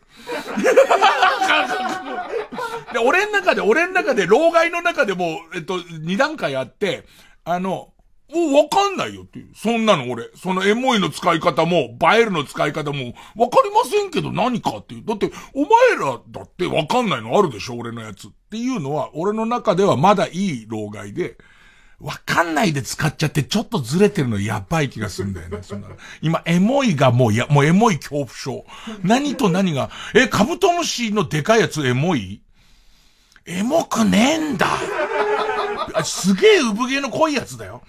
で、俺の中で、俺の中で、老害の中でも、えっと、二段階あって、あの、もうわかんないよっていう。そんなの俺。そのエモいの使い方も、映えるの使い方も、わかりませんけど何かっていう。だって、お前らだってわかんないのあるでしょ俺のやつ。っていうのは、俺の中ではまだいい老害で、わかんないで使っちゃってちょっとずれてるのやばい気がするんだよね。そんな今、エモいがもうや、もうエモい恐怖症。何と何が、え、カブトムシのでかいやつエモい？エモくねえんだ。すげえ産毛の濃いやつだよ。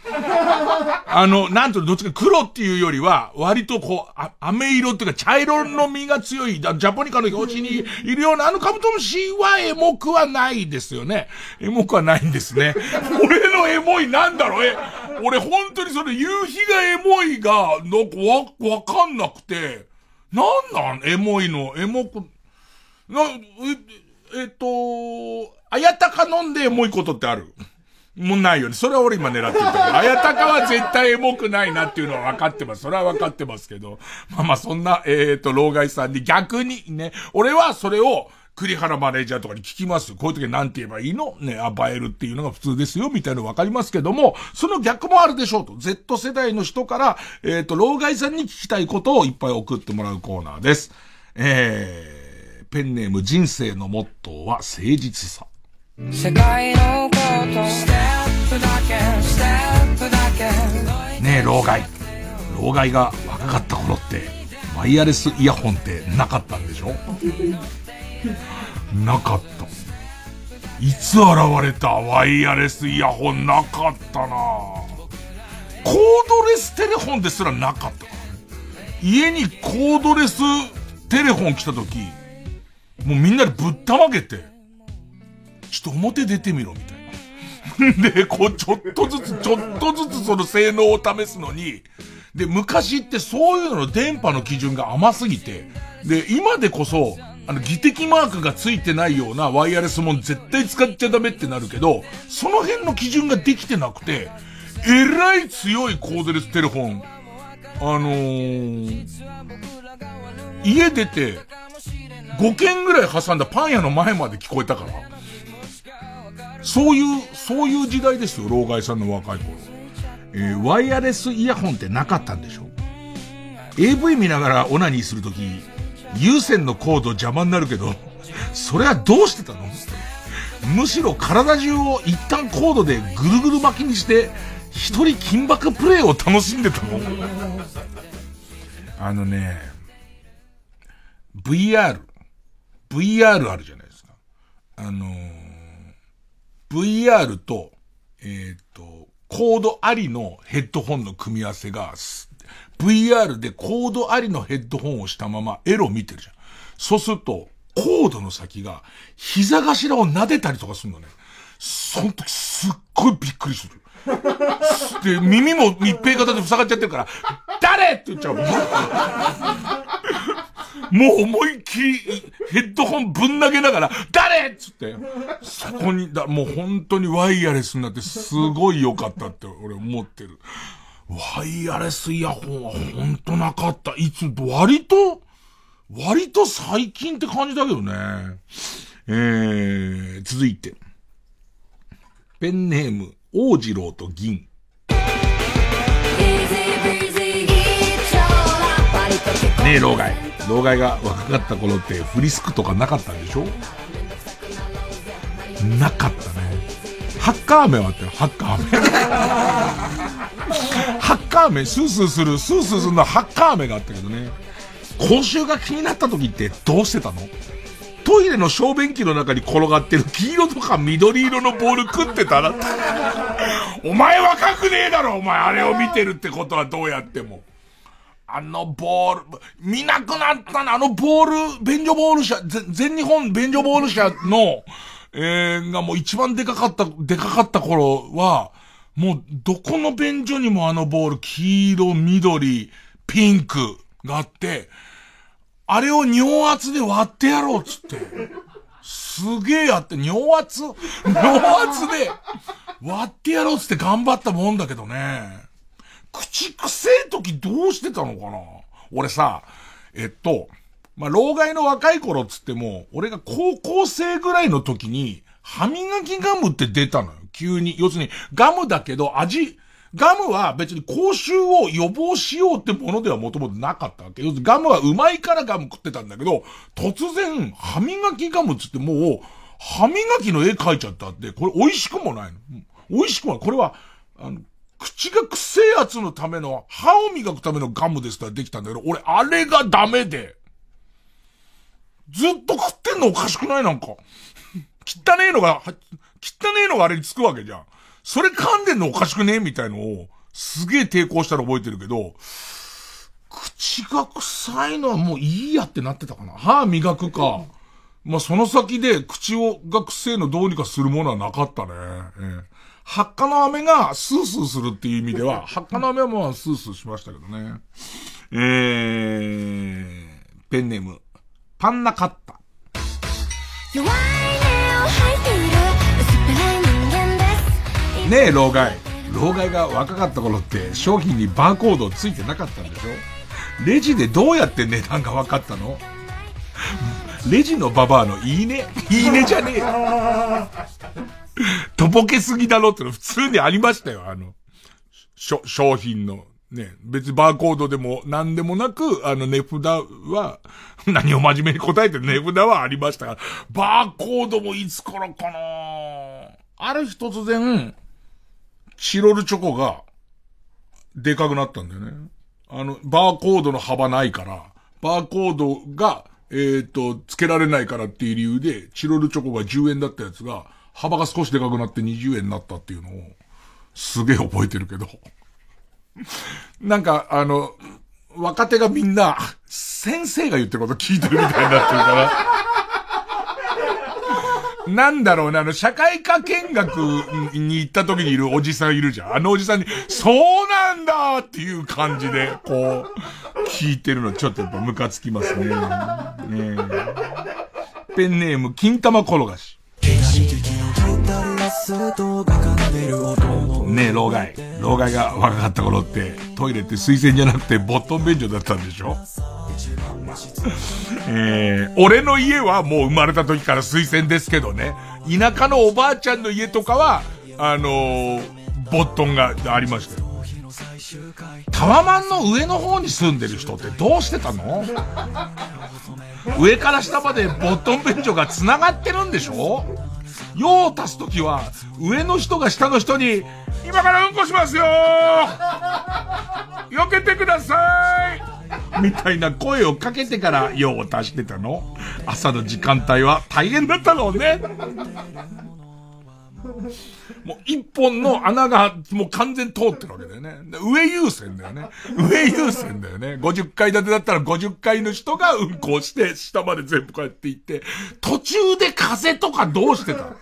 あの、なんとどっちか黒っていうよりは、割とこう、あ、飴色っていうか茶色の実が強い、ジャポニカの表紙にいるようなあのカブトムシはエモくはないですよね。エモくはないんですね。俺のエモいなんだろう？え、俺本当にその夕日がエモいが、なんかわ、わかんなくて、なんなん？エモいの、エモく、な、え、えっと、あやたか飲んでエモいことってある？もうないよね。それは俺今狙ってるから。あやたかは絶対エモくないなっていうのは分かってます。それは分かってますけど。まあまあそんな、えっ、ー、と、老害さんに逆にね、俺はそれを、栗原マネージャーとかに聞きます。こういう時何て言えばいいの？ね、あ、映えるっていうのが普通ですよ、みたいなの分かりますけども、その逆もあるでしょうと。Z 世代の人から、えっ、ー、と、老害さんに聞きたいことをいっぱい送ってもらうコーナーです。えー、ペンネーム人生のモットーは誠実さ。世界のことステップだけステップだけねえ老害。老害が若かった頃ってワイヤレスイヤホンってなかったんでしょ？なかった。いつ現れた？ワイヤレスイヤホンなかったな。コードレステレホンですらなかった。家にコードレステレホン来た時もうみんなでぶったまげてちょっと表出てみろ、みたいな。で、こう、ちょっとずつ、ちょっとずつその性能を試すのに、で、昔ってそういうのの電波の基準が甘すぎて、で、今でこそ、あの、技的マークがついてないようなワイヤレスも絶対使っちゃダメってなるけど、その辺の基準ができてなくて、えらい強いコードレステレフォン、あのー、家出て、5軒ぐらい挟んだパン屋の前まで聞こえたから。そういう、そういう時代ですよ、老害さんの若い頃。えー、ワイヤレスイヤホンってなかったんでしょ ?AV 見ながらオナニーするとき、有線のコード邪魔になるけど、それはどうしてたの？むしろ体中を一旦コードでぐるぐる巻きにして、一人金箔プレイを楽しんでたの あのね、VR、VR あるじゃないですか。あのー VR と、えっ、ー、と、コードありのヘッドホンの組み合わせが、VR でコードありのヘッドホンをしたままエロ見てるじゃん。そうすると、コードの先が膝頭を撫でたりとかするのね。その時すっごいびっくりする。で、耳も密閉型で塞がっちゃってるから、誰？って言っちゃう。もう思いっきりヘッドホンぶん投げながら、誰？っつって、そこに、だ、もう本当にワイヤレスになってすごい良かったって俺思ってる。ワイヤレスイヤホンは本当なかった。いつ、割と、割と最近って感じだけどね。えー、続いて。ペンネーム、王次郎と銀。ねえ、老害。老害が若かった頃ってフリスクとかなかったんでしょ？なかったね。ハッカー飴はあったよ、ハッカー飴。ハッカー飴、スースーする、スースーするのはハッカー飴があったけどね。今週が気になった時ってどうしてたの？トイレの小便器の中に転がってる黄色とか緑色のボール食ってたら、お前若くねえだろ、お前あれを見てるってことはどうやっても。あのボール、見なくなったな、あのボール、便所ボール社、全日本便所ボール社の、えー、がもう一番でかかった、でかかった頃は、もうどこの便所にもあのボール、黄色、緑、ピンクがあって、あれを尿圧で割ってやろうっつって。すげえやって、尿圧？尿圧で割ってやろうっつって頑張ったもんだけどね。口くせえ時どうしてたのかな？俺さ、えっと、まあ、老害の若い頃っつっても、俺が高校生ぐらいの時に、歯磨きガムって出たのよ。急に。要するに、ガムだけど味、ガムは別に口臭を予防しようってものではもともとなかったわけ。要するにガムはうまいからガム食ってたんだけど、突然、歯磨きガムつってもう、歯磨きの絵描いちゃったって、これ美味しくもないの。美味しくもない。これは、あの、口が癖やつのための、歯を磨くためのガムですからできたんだけど、俺、あれがダメで、ずっと食ってんのおかしくない？なんか。汚ねえのが、汚ねえのがあれにつくわけじゃん。それ噛んでんのおかしくね？えみたいのを、すげえ抵抗したら覚えてるけど、口が臭いのはもういいやってなってたかな。歯磨くか。まあ、その先で口をが臭いのどうにかするものはなかったね。えー、発火の飴がスースーするっていう意味では、発火の飴はもうスースーしましたけどね。えー、ペンネーム、パンナカッタ。弱いねえ、老害。老害が若かった頃って商品にバーコードついてなかったんでしょ？レジでどうやって値段が分かったの？レジのババアのいいね？いいねじゃねえよ。とぼけすぎだろっての普通にありましたよ、あの、商品の。ね、別にバーコードでも何でもなく、あの値札は、何を真面目に答えてる値札はありましたが、バーコードもいつからかなある日突然、チロルチョコが、でかくなったんだよね。あの、バーコードの幅ないから、バーコードが、えっ、ー、と、付けられないからっていう理由で、チロルチョコが10円だったやつが、幅が少しでかくなって20円になったっていうのを、すげえ覚えてるけど。なんか、あの、若手がみんな、先生が言ってること聞いてるみたいになってるから。なんだろうね、あの、社会科見学に行った時にいるおじさんいるじゃん。あのおじさんに、そうなんだっていう感じで、こう、聞いてるのちょっとやっぱムカつきますね。ねペンネーム、金玉転がし。ねえ、老害。老害が若かった頃って、トイレって水洗じゃなくてボットン便所だったんでしょ？えー、俺の家はもう生まれた時から水洗ですけどね。田舎のおばあちゃんの家とかは、あのー、ボットンがありましたよ。タワマンの上の方に住んでる人ってどうしてたの？上から下までボットン便所が繋がってるんでしょ？用を足すときは、上の人が下の人に、今からうんこしますよ避けてください!みたいな声をかけてから用を足してたの。朝の時間帯は大変だったろうね。もう一本の穴がもう完全通ってるわけだよね。上優先だよね。上優先だよね。50階建てだったら50階の人が運行して、下まで全部こうやって行って、途中で風とかどうしてた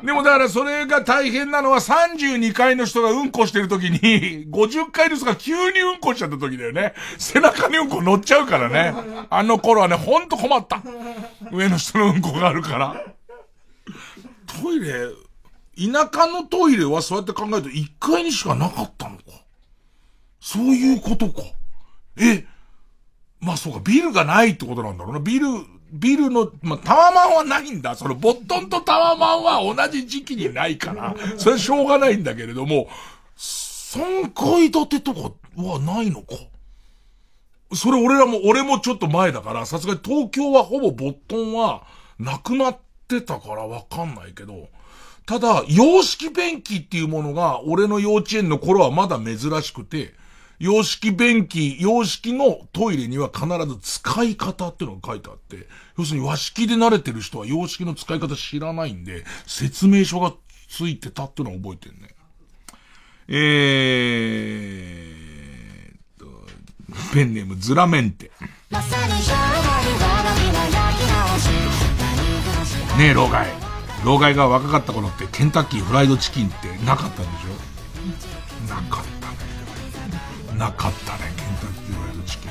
でもだからそれが大変なのは32階の人がうんこしてる時に、50階の人が急にうんこしちゃった時だよね。背中にうんこ乗っちゃうからね。あの頃はね、ほんと困った。上の人のうんこがあるから。トイレ、田舎のトイレはそうやって考えると1階にしかなかったのか。そういうことか。え、まあそうか、ビルがないってことなんだろうな。ビル、ビルの、まあ、タワマンはないんだ。その、ボットンとタワマンは同じ時期にないから、それはしょうがないんだけれども、3階建てとかはないのか。それ俺らも、俺もちょっと前だから、さすがに東京はほぼボットンはなくなってたからわかんないけど、ただ、洋式便器っていうものが、俺の幼稚園の頃はまだ珍しくて、洋式便器、洋式のトイレには必ず使い方っていうのが書いてあって、要するに和式で慣れてる人は洋式の使い方知らないんで、説明書がついてたっていうのを覚えてるね。えーと、ペンネームズラメンテ。ねえ、老害。老害が若かった頃ってケンタッキーフライドチキンってなかったんでしょ？なかったね。なかったね、ケンタッキーフライドチキン。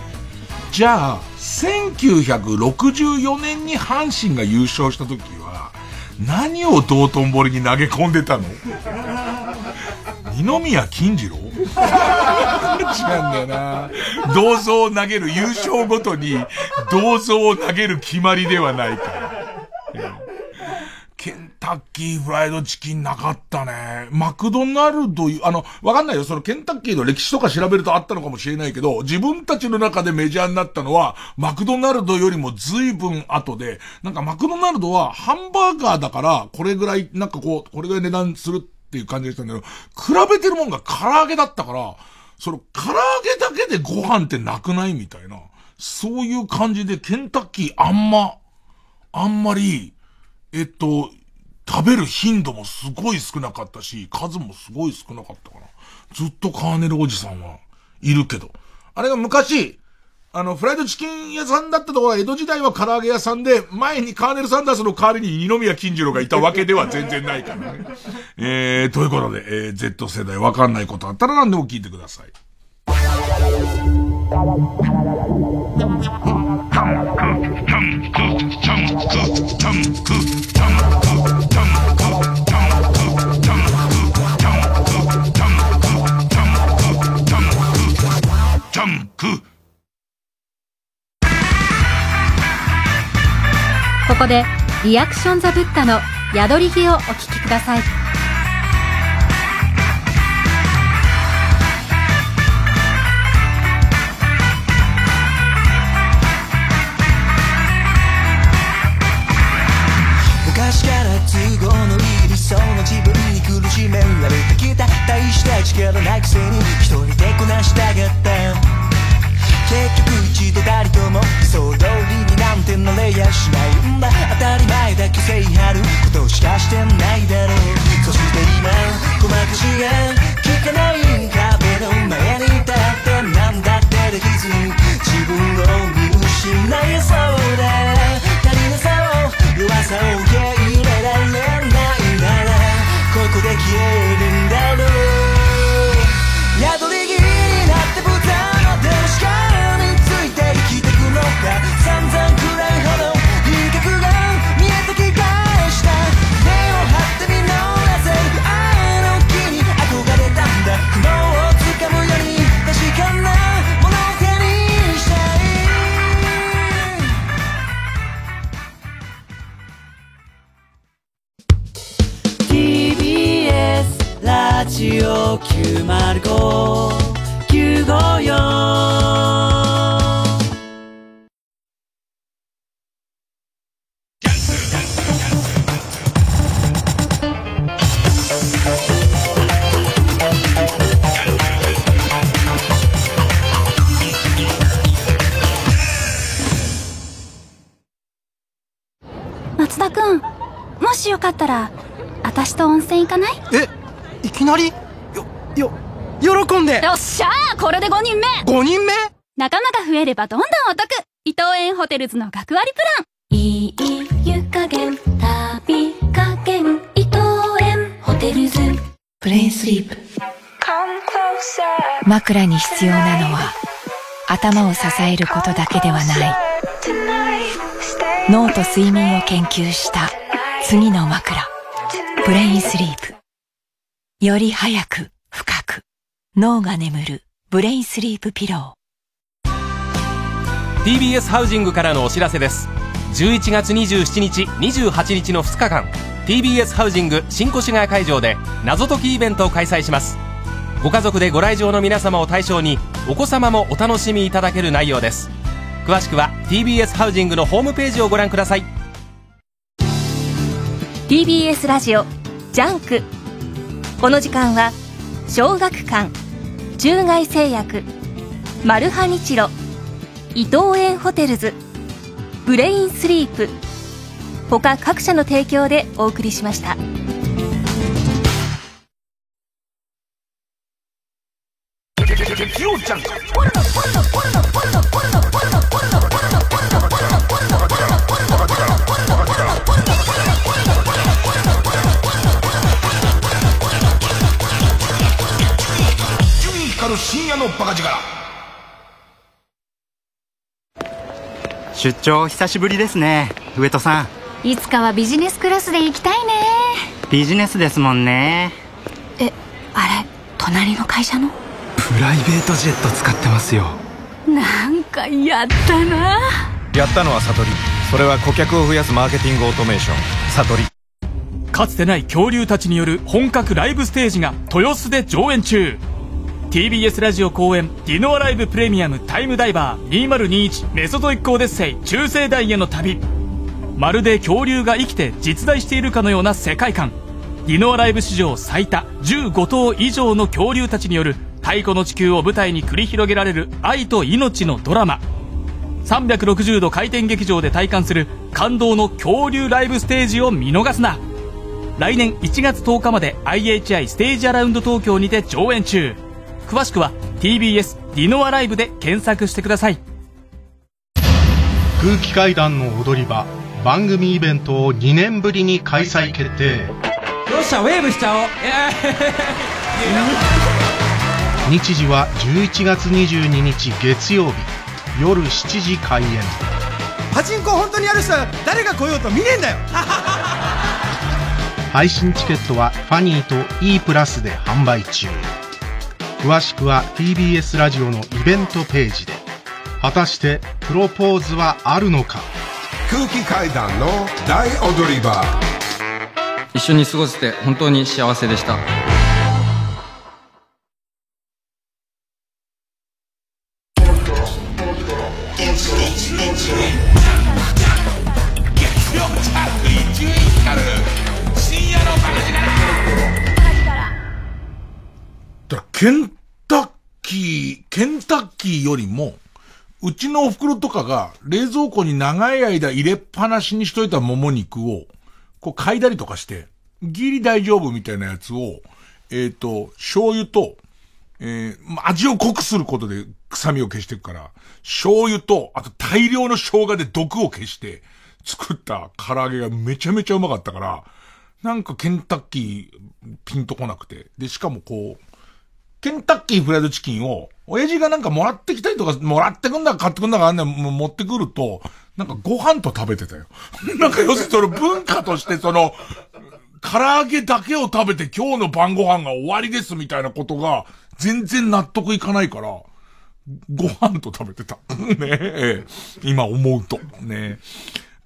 じゃあ、1964年に阪神が優勝した時は、何を道頓堀に投げ込んでたの？二宮金次郎？違うんだよな。銅像を投げる優勝ごとに、銅像を投げる決まりではないから。ケンタッキーフライドチキンなかったね。マクドナルド、あの、わかんないよ。そのケンタッキーの歴史とか調べるとあったのかもしれないけど、自分たちの中でメジャーになったのは、マクドナルドよりも随分後で、なんかマクドナルドはハンバーガーだから、これぐらい、なんかこう、これぐらい値段するっていう感じでしたんだけど、比べてるもんが唐揚げだったから、その唐揚げだけでご飯ってなくないみたいな。そういう感じでケンタッキーあんま、あんまり、えっと、食べる頻度もすごい少なかったし、数もすごい少なかったから。ずっとカーネルおじさんはいるけど。あれが昔、あの、フライドチキン屋さんだったところは江戸時代は唐揚げ屋さんで、前にカーネル・サンダースの代わりに二宮金次郎がいたわけでは全然ないからね。えー、ということで、えー、Z 世代わかんないことあったら何でも聞いてください。ここでリアクションザブッダの宿り木をお聞きください。昔から都合のいい理想の自分に苦しめられてきた。大した力ないくせに一人でこなしたかった。結局一度たりとも理想通りになんてなれやしないんだ当たり前だけせいはることしかしてないだろう。そして今ごまかしが効かない壁の前に立ってなんだってできず自分を見失いそうだ足りなさを弱さを松田くんもしよかったら私と温泉行かない？えいきなり、喜んで。よっしゃーこれで5人目 !5 人目？仲間が増えればどんどんお得。伊藤園ホテルズの学割プラン。いい湯加減旅加減伊藤園ホテルズ。ブレインスリープ。枕に必要なのは頭を支えることだけではない。脳と睡眠を研究した次の枕。ブレインスリープ。より早く深く脳が眠るブレインスリープピロー TBS ハウジングからのお知らせです。11月27日28日の2日間 TBS ハウジング新越谷会場で謎解きイベントを開催します。ご家族でご来場の皆様を対象にお子様もお楽しみいただける内容です。詳しくは TBS ハウジングのホームページをご覧ください。TBS ラジオ JUNK。この時間は小学館中外製薬マルハニチロ伊藤園ホテルズブレインスリープ他各社の提供でお送りしました。出張久しぶりですね上戸さん。いつかはビジネスクラスで行きたいね。ビジネスですもんね。えあれ隣の会社の？プライベートジェット使ってますよ。なんかやったな。やったのは悟りそれは顧客を増やすマーケティングオートメーション。悟りかつてない恐竜たちによる本格ライブステージが豊洲で上演中 TBS ラジオ公演ディノアライブプレミアムタイムダイバー2021メソトイックオデッセイ中世代への旅。まるで恐竜が生きて実在しているかのような世界観。ディノアライブ史上最多15頭以上の恐竜たちによる太古の地球を舞台に繰り広げられる愛と命のドラマ。360度回転劇場で体感する感動の恐竜ライブステージを見逃すな。来年1月10日まで IHI ステージアラウンド東京にて上演中。詳しくは TBS ディノアライブで検索してください。空気階段の踊り場番組イベントを2年ぶりに開催決定。よっしゃウェーブしちゃおう。日時は11月22日月曜日。夜7時開演。パチンコ本当にやる人は誰が来ようと見ねえんだよ。配信チケットはファニーと E プラスで販売中詳しくは TBS ラジオのイベントページで。果たしてプロポーズはあるのか？空気階段の大踊り場。一緒に過ごせて本当に幸せでしたケンタッキー、ケンタッキーよりも、うちのお袋とかが冷蔵庫に長い間入れっぱなしにしといたもも肉を、こう嗅いだりとかして、ギリ大丈夫みたいなやつを、えっ、ー、と、醤油と、えー、味を濃くすることで臭みを消していくから、醤油と、あと大量の生姜で毒を消して作った唐揚げがめちゃめちゃうまかったから、なんかケンタッキーピンとこなくて。で、しかもこう、ケンタッキーフライドチキンを、親父がなんかもらってきたりとか、もらってくんだか買ってくんだかあんな持ってくると、なんかご飯と食べてたよ。なんか要するにその文化としてその、唐揚げだけを食べて今日の晩ご飯が終わりですみたいなことが全然納得いかないから、ご飯と食べてた。ねえ。今思うと。ね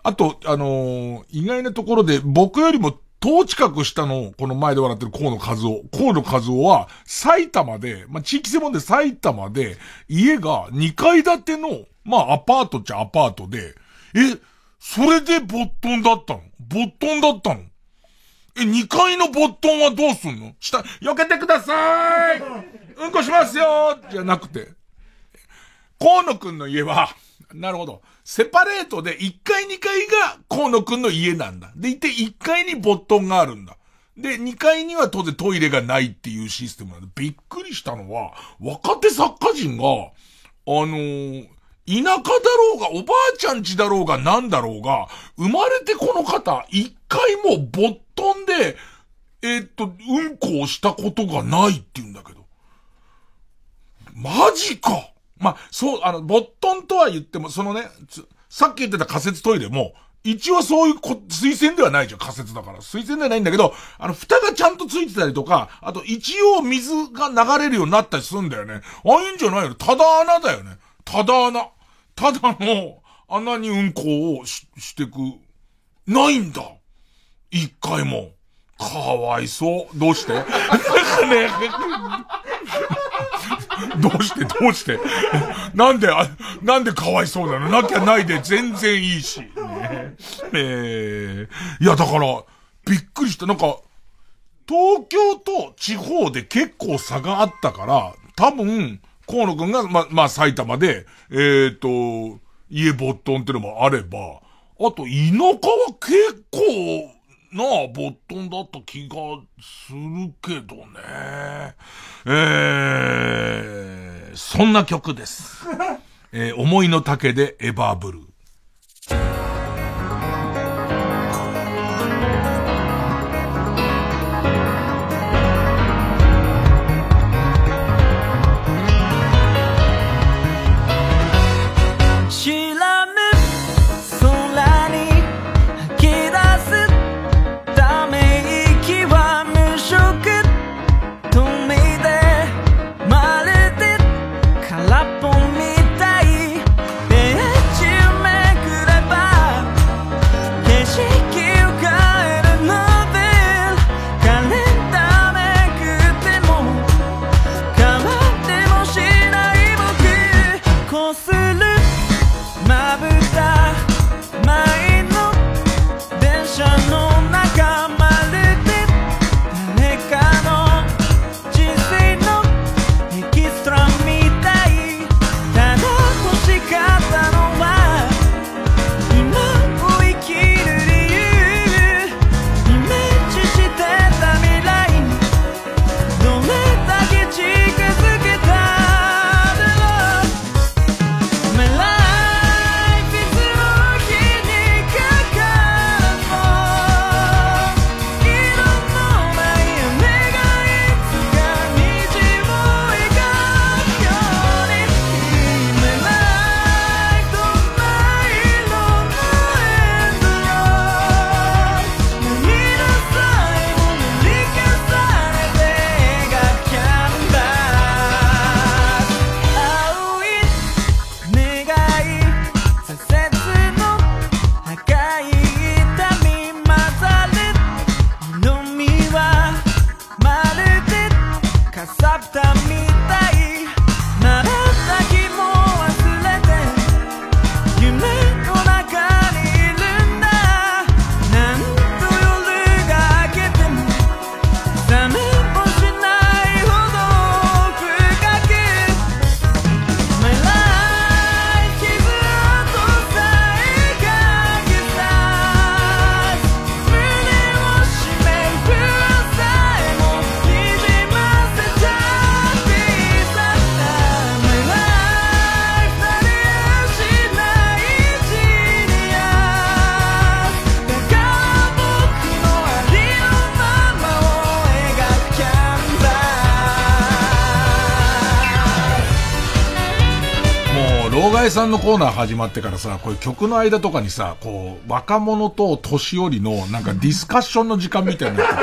あと、あのー、意外なところで僕よりも等近くしたの、この前で笑ってる河野和夫。河野和夫は、埼玉で、まあ、地域専門で埼玉で、家が2階建ての、まあ、アパートっちゃアパートで、え、それでボットンだったの？ボットンだったの？え、2階のボットンはどうすんの？下、避けてくださいうんこしますよじゃなくて。河野くんの家は、なるほど。セパレートで1階2階が河野くんの家なんだ。でいて1階にボットンがあるんだ。で、2階には当然トイレがないっていうシステムなんで、びっくりしたのは、若手作家人が、あのー、田舎だろうが、おばあちゃん家だろうが、なんだろうが、生まれてこの方、一回もボットンで、えー、っと、うんこをしたことがないって言うんだけど。マジかまあ、そう、あの、ボットンとは言っても、そのね、さっき言ってた仮設トイレも、一応そういうこ、水洗ではないじゃん、仮設だから。水洗ではないんだけど、あの、蓋がちゃんとついてたりとか、あと一応水が流れるようになったりするんだよね。ああいうんじゃないよ。ただ穴だよね。ただ穴。ただの穴にうんこをし、してく。ないんだ。一回も。かわいそう。どうして？ね どうしてどうして？なんで、あ、なんでかわいそうなの？なきゃないで全然いいし。ね、えー、いやだから、びっくりした。なんか、東京と地方で結構差があったから、多分、河野くんが、ま、まあ、埼玉で、えっ、ー、と、家ボットンってのもあれば、あと、田舎は結構、なあ、ボットンだった気がするけどね。えー、そんな曲です。えー、思いの丈でエバーブルー。さんのコーナー始まってからさ、こういう曲の間とかにさ、こう、若者と年寄りのなんかディスカッションの時間みたいになって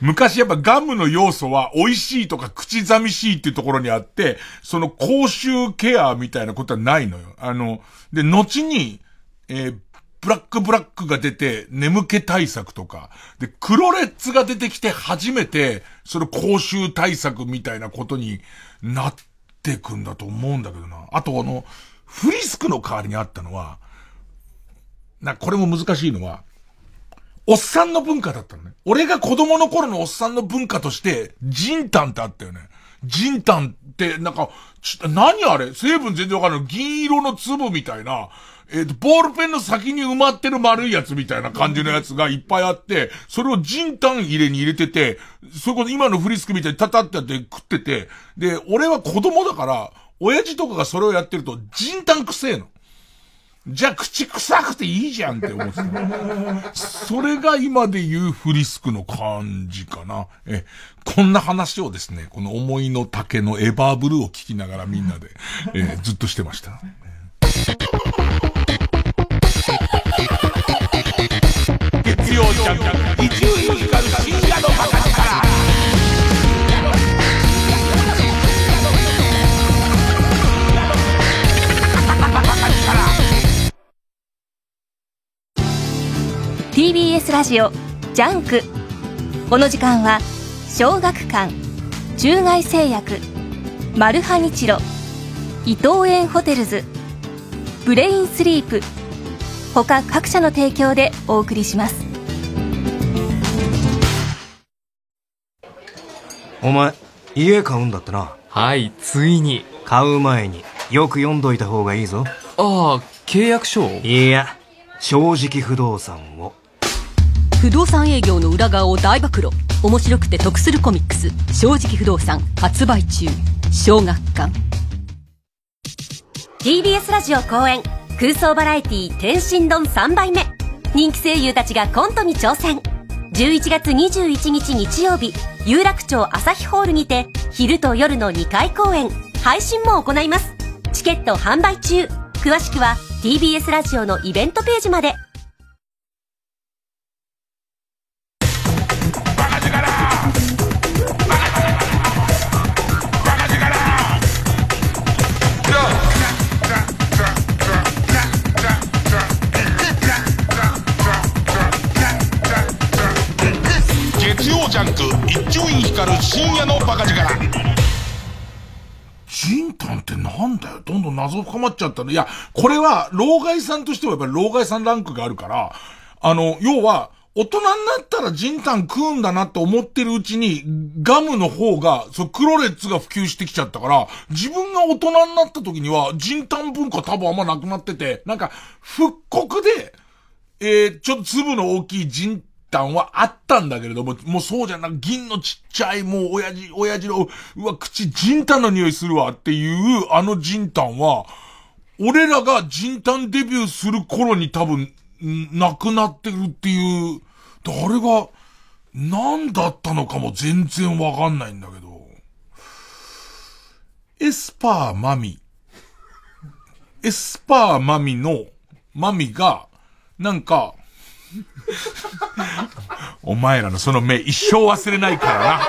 昔やっぱガムの要素は美味しいとか口寂しいっていうところにあって、その口臭ケアみたいなことはないのよ。あの、で、後に、えー、ブラックブラックが出て、眠気対策とか、で、クロレッツが出てきて初めて、その口臭対策みたいなことになってくんだと思うんだけどな。あとあの、フリスクの代わりにあったのは、な、これも難しいのは、おっさんの文化だったのね。俺が子供の頃のおっさんの文化として、ジンタンってあったよね。ジンタンって、なんか、何あれ？成分全然わかんない。銀色の粒みたいな、えっ、ー、と、ボールペンの先に埋まってる丸いやつみたいな感じのやつがいっぱいあって、それをジンタン入れに入れてて、そこで今のフリスクみたいにタタってやって食ってて、で、俺は子供だから、親父とかがそれをやってると、ジンタンくせえの。じゃあ口臭くていいじゃんって思ってた。それが今で言うフリスクの感じかな。え、こんな話をですね、この思いの丈のエバーブルーを聞きながらみんなで、えずっとしてました。月曜ジャンク伊集院光深夜の TBS ラジオジャンクこの時間は小学館中外製薬マルハニチロ伊藤園ホテルズブレインスリープ他各社の提供でお送りしますお前、家買うんだってな。はい、ついに。買う前によく読んどいた方がいいぞ。ああ、契約書いや、正直不動産を。不動産営業の裏側を大暴露。面白くて得するコミックス「正直不動産」発売中。小学館。TBS ラジオ公演。空想バラエティ天津丼3杯目。人気声優たちがコントに挑戦。11月21日日曜日。有楽町朝日ホールにて昼と夜の2回公演。配信も行います。チケット販売中。詳しくは TBS ラジオのイベントページまで。ジャンク一丁院光る深夜のバカ力ジンタンってなんだよ？どんどん謎深まっちゃったね。いや、これは、老害さんとしてはやっぱり老害さんランクがあるから、あの、要は、大人になったらジンタン食うんだなって思ってるうちに、ガムの方が、そう、クロレッツが普及してきちゃったから、自分が大人になった時には、ジンタン文化多分あんまなくなってて、なんか、復刻で、えー、ちょっと粒の大きいジンタンはあったんだけれども、もうそうじゃなく、銀のちっちゃい、もう親父、親父の、うわ、口、ジンタンの匂いするわっていう、あのジンタンは、俺らがジンタンデビューする頃に多分、なくなってるっていう、誰が、何だったのかも全然わかんないんだけど、エスパーマミ。エスパーマミの、マミが、なんか、お前らのその目一生忘れないからな。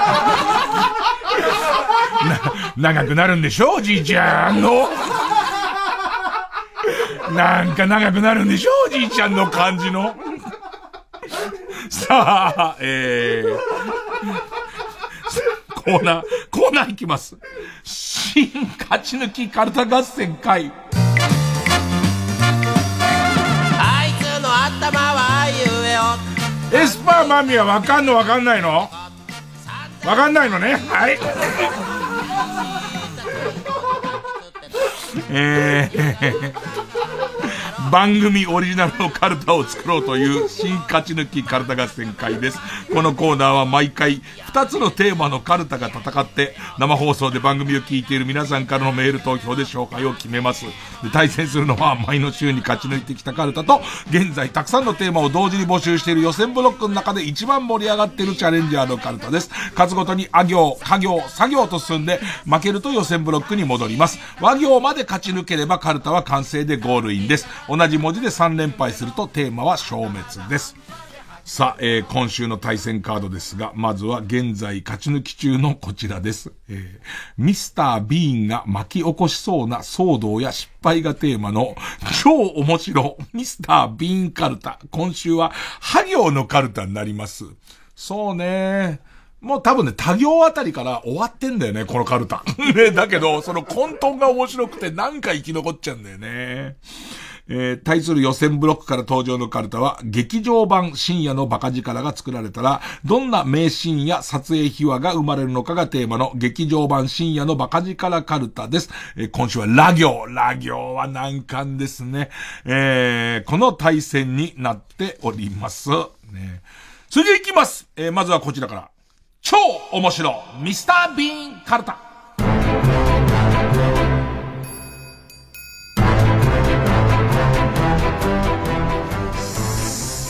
な、長くなるんでしょおじいちゃんの。なんか長くなるんでしょおじいちゃんの感じの。さあ、えー、コーナー、コーナーいきます。新勝ち抜きカルタ合戦会。エスパーマミはわかんのわかんないの？わかんないのね？はい。えー、番組オリジナルのカルタを作ろうという新勝ち抜きカルタ合戦会です。このコーナーは毎回2つのテーマのカルタが戦って生放送で番組を聞いている皆さんからのメール投票で紹介を決めます。で対戦するのは前の週に勝ち抜いてきたカルタと現在たくさんのテーマを同時に募集している予選ブロックの中で一番盛り上がっているチャレンジャーのカルタです。数ごとにあ行、家行、作業と進んで負けると予選ブロックに戻ります。和行まで勝ち抜ければカルタは完成でゴールインです。同じ文字で3連敗するとテーマは消滅です。さあ、えー今週の対戦カードですが、まずは現在勝ち抜き中のこちらです。えーミスター・ビーンが巻き起こしそうな騒動や失敗がテーマの超面白 ミスター・ビーンカルタ。今週は、ハ行のカルタになります。そうね。もう多分ね、他行あたりから終わってんだよね、このカルタ。ね、だけど、その混沌が面白くてなんか生き残っちゃうんだよね。えー対する予選ブロックから登場のカルタは、劇場版深夜のバカ力が作られたら、どんな名シーンや撮影秘話が生まれるのかがテーマの劇場版深夜のバカ力カルタです。えー今週はラ行。ラ行は難関ですね。えーこの対戦になっております。ね、それでいきます。えーまずはこちらから。超面白ミスター・ビーンカルタ。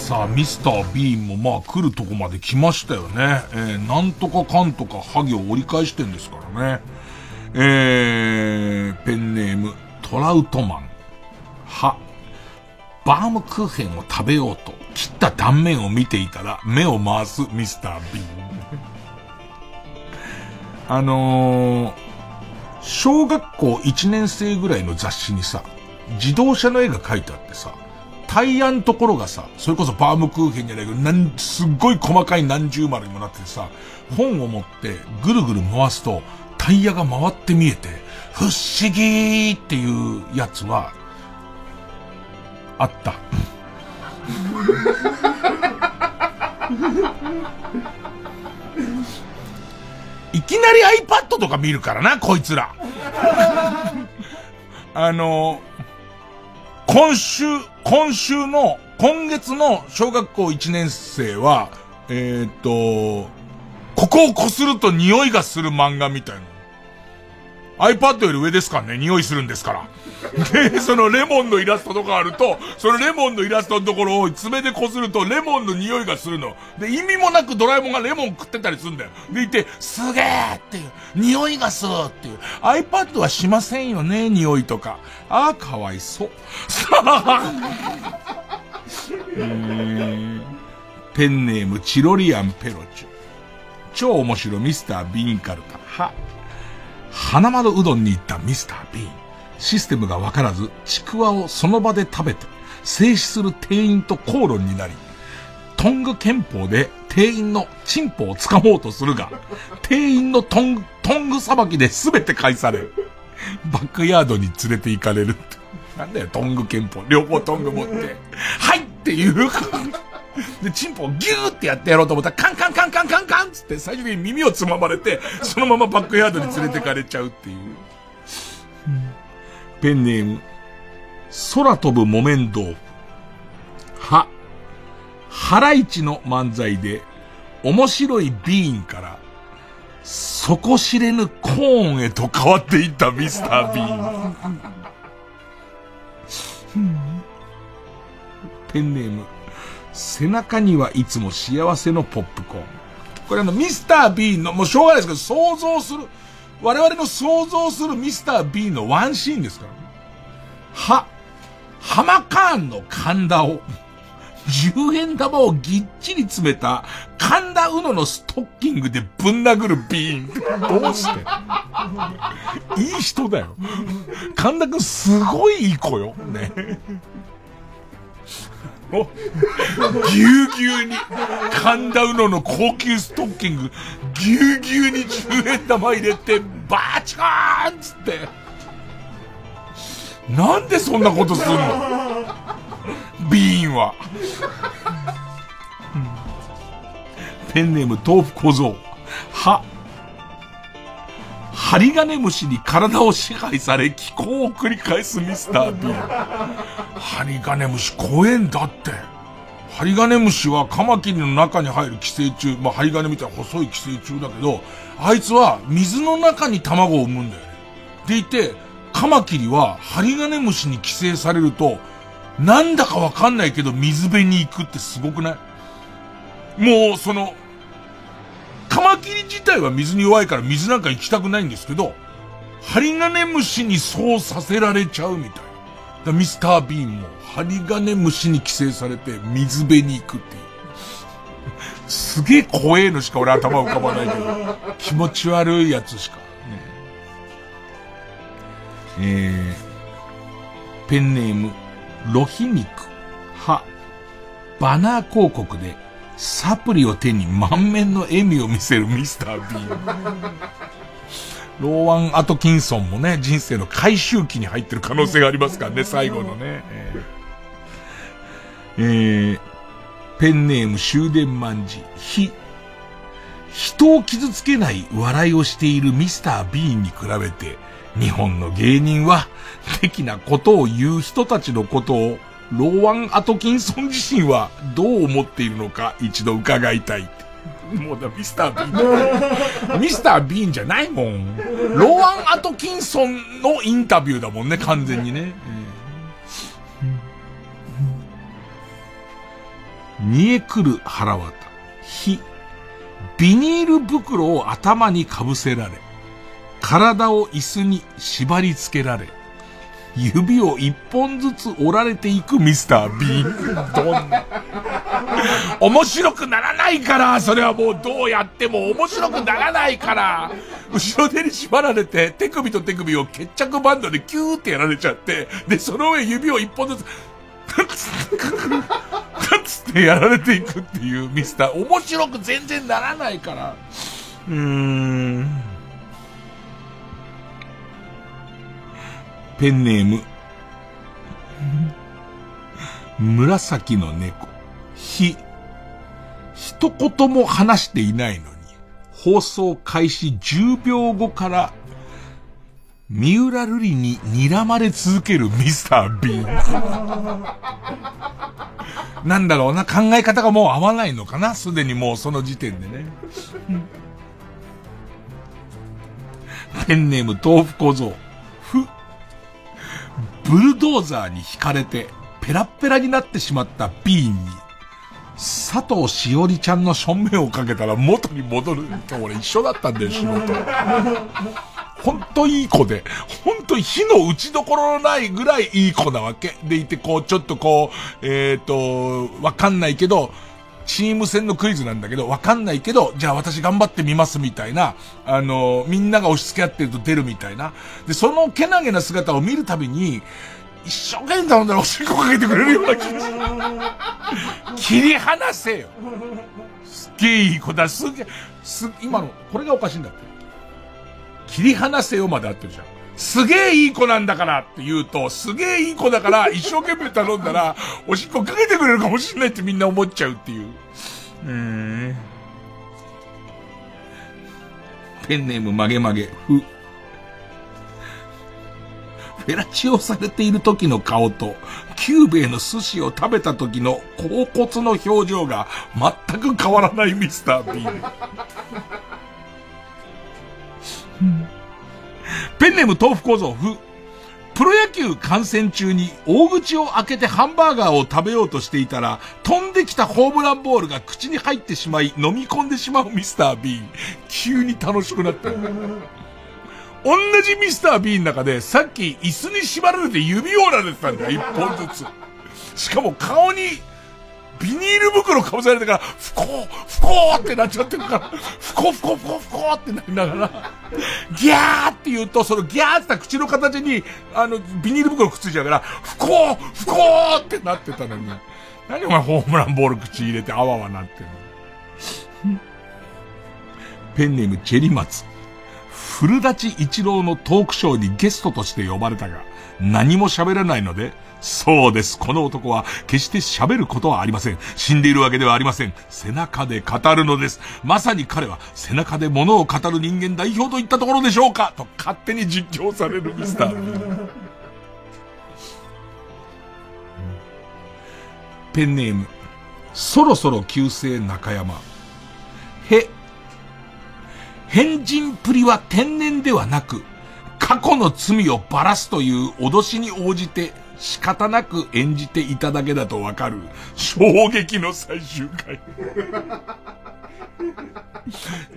さあ、ミスター・ビーンもまあ来るとこまで来ましたよね。えーなんとかかんとかハゲを折り返してんですからね。えー、ペンネーム、トラウトマン。は、バームクーヘンを食べようと切った断面を見ていたら目を回すミスター・ビーン。あのー、小学校1年生ぐらいの雑誌にさ、自動車の絵が描いてあってさ、タイヤのところがさ、それこそバームクーヘンじゃないけど、なん、すっごい細かい何十丸にもなっててさ、本を持ってぐるぐる回すと、タイヤが回って見えて、不思議っていうやつは、あった。いきなり iPad とか見るからな、こいつら。あの、今週、今週の、今月の小学校1年生は、えー、っと、ここをこすると匂いがする漫画みたいな。iPad より上ですからね、匂いするんですから。で、そのレモンのイラストとかあると、そのレモンのイラストのところを爪で擦るとレモンの匂いがするの。で、意味もなくドラえもんがレモン食ってたりするんだよ。でいて、すげーっていう、匂いがするっていう。iPad はしませんよね、匂いとか。ああ、かわいそう。さあ、えー、ペンネームチロリアンペロチュ。超面白ミスター・ビーンカルタ。は。花丸うどんに行ったミスター・ビーン。システムがわからず、ちくわをその場で食べて、静止する店員と口論になり、トング憲法で店員のチンポを掴もうとするが、店員のトング、トングさばきで全て返され、バックヤードに連れて行かれるって。なんだよ、トング憲法。両方トング持って。はいっていうで、チンポをギューってやってやろうと思ったら、カンカンカンカンカンカンつって最終的に耳をつままれて、そのままバックヤードに連れてかれちゃうっていう。ペンネーム、空飛ぶ木綿豆腐。は、ハライチの漫才で、面白いビーンから、底知れぬコーンへと変わっていったミスター・ビーン。ペンネーム、背中にはいつも幸せのポップコーン。これあの、ミスター・ビーンの、もうしょうがないですけど、想像する、我々の想像するミスター・ビーンのワンシーンですから、ね。は、ハマカーンの神田を、10円玉をぎっちり詰めた神田うののストッキングでぶん殴るビーン。どうして？いい人だよ。神田くんすごいいい子よ。ね。ぎゅうぎゅうに、神田うのの高級ストッキング、ぎゅうぎゅうに10円玉入れて、バーチコーンつって。なんでそんなことすんの？ビーンは。ペンネーム豆腐小僧。は、針金虫に体を支配され気候を繰り返すミスター・ビーン。針金虫怖えんだって。針金虫はカマキリの中に入る寄生虫、まあ、針金みたいな細い寄生虫だけど、あいつは水の中に卵を産むんだよね。でいて、カマキリは針金虫に寄生されると、なんだかわかんないけど水辺に行くってすごくない？もう、その、カマキリ自体は水に弱いから水なんか行きたくないんですけど、針金虫にそうさせられちゃうみたいな。ミスター・ビーンも針金虫に寄生されて水辺に行くっていう。すげえ怖えのしか俺頭浮かばないけど、気持ち悪いやつしか。えー、ペンネーム、ロヒ肉、は、バナー広告でサプリを手に満面の笑みを見せるミスター・ビーン。ローワン・アトキンソンもね、人生の回収期に入ってる可能性がありますからね、最後のね。えー、えー、ペンネーム終電万事、ひ、人を傷つけない笑いをしているミスター・ビーンに比べて、日本の芸人は、的なことを言う人たちのことをローワン・アトキンソン自身はどう思っているのか一度伺いたい。もうだ、ミスター・ビーン。ミスター・ビーンじゃないもん。ローワン・アトキンソンのインタビューだもんね、完全にね。煮えくる腹渡。火。ビニール袋を頭にかぶせられ、体を椅子に縛り付けられ、指を一本ずつ折られていくミスター・ビーン。どんな。面白くならないから、それはもうどうやっても面白くならないから、後ろ手に縛られて、手首と手首を決着バンドでキューってやられちゃって、で、その上指を一本ずつ、カツってやられていくっていうミスター。面白く全然ならないから。うーん。ペンネーム。紫の猫。ひ。一言も話していないのに、放送開始10秒後から、三浦瑠麗に睨まれ続けるミスター・ビーン。なんだろうな、考え方がもう合わないのかな？すでにもうその時点でね。ペンネーム豆腐小僧。ブルドーザーに引かれて、ペラッペラになってしまったビーンに、佐藤しおりちゃんの正面をかけたら元に戻る俺一緒だったんだよ、仕事。ほんといい子で、ほんと火の打ちどころのないぐらいいい子なわけ。でいて、こう、ちょっとこう、えっ、ー、と、わかんないけど、チーム戦のクイズなんだけど、わかんないけど、じゃあ私頑張ってみますみたいな、あの、みんなが押し付け合ってると出るみたいな。で、そのけなげな姿を見るたびに、一生懸命頼んだらおしっこかけてくれるような気がする。切り離せよ。すっげえいい子だ、すげえ、す、今の、これがおかしいんだって。切り離せよまで合ってるじゃん。すげえいい子なんだからって言うと、すげえいい子だから 一生懸命頼んだら、おしっこかけてくれるかもしれないってみんな思っちゃうっていう。うーん。ペンネーム曲げ曲げ、ふ。フェラチオされている時の顔と、キューベイの寿司を食べた時の恍惚の表情が全く変わらないミスター・ビーン。ペンネーム豆腐小僧ふ。プロ野球観戦中に大口を開けてハンバーガーを食べようとしていたら、飛んできたホームランボールが口に入ってしまい、飲み込んでしまうミスター・ビーン。急に楽しくなった。同じミスター・ビーンの中で、さっき椅子に縛られて指折られてたんだよ、一本ずつ。しかも顔に、ビニール袋かぶされてから、ふこー、ふこーってなっちゃってるから、ふこふこふこふこってなりながら、ギャーって言うと、そのギャーってた口の形に、あの、ビニール袋くっついちゃうから、ふこー、ふこーってなってたのに、何お前ホームランボール口入れてあわわなってるの。ペンネームチェリマツ。古舘一郎のトークショーにゲストとして呼ばれたが、何も喋らないので、そうです。この男は決して喋ることはありません。死んでいるわけではありません。背中で語るのです。まさに彼は背中で物を語る人間代表といったところでしょうかと勝手に実況されるミスター。ペンネーム、そろそろ旧姓中山。へ、変人プリは天然ではなく、過去の罪をばらすという脅しに応じて仕方なく演じていただけだとわかる衝撃の最終回。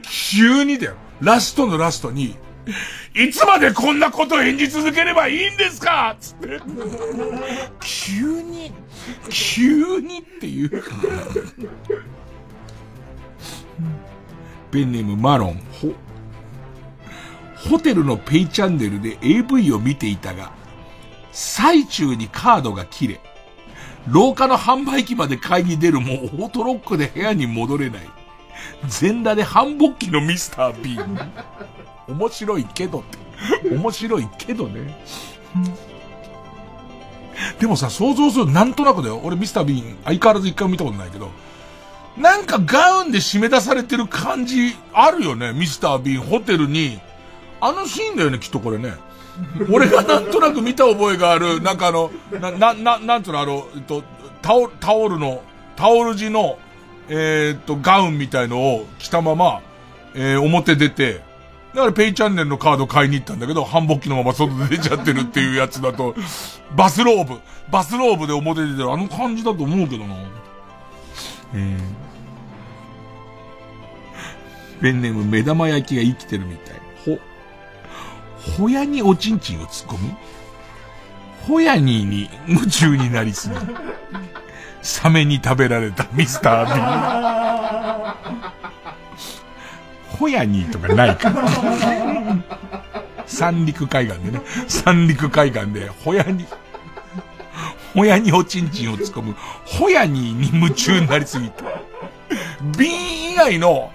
急にだよ。ラストのラストに、いつまでこんなこと演じ続ければいいんですか？つって。急に、急にっていう。ペンネームマロン、ほ、ホテルのペイチャンネルで AV を見ていたが、最中にカードが切れ、廊下の販売機まで買いに出るもオートロックで部屋に戻れない。全裸で繁忙期のミスター B。面白いけどって。面白いけどね。でもさ、想像するなんとなくだよ。俺ミスター・ビーン相変わらず一回も見たことないけど、なんかガウンで締め出されてる感じあるよね、ミスター・ビーン。ホテルに、あのシーンだよね、きっとこれね。俺がなんとなく見た覚えがある、なんかあの、な、な、な、なんつうの、あの、えっと、タオル、タオルの、タオル地の、えー、っと、ガウンみたいのを着たまま、えー、表出て、だからペイチャンネルのカード買いに行ったんだけど、繁忙期のまま外で出ちゃってるっていうやつだと、バスローブ、バスローブで表出てるあの感じだと思うけどな。えー、ペンネーム目玉焼きが生きてるみたい。ほ、ほやにおちんちんを突っ込むほやにーに夢中になりすぎ。サメに食べられたミスター・ビー。ホヤニーとかないから。三陸海岸でね。三陸海岸で、ホヤに、ホヤにおちんちんを突っ込む、ホヤニーに夢中になりすぎて。ビン以外の、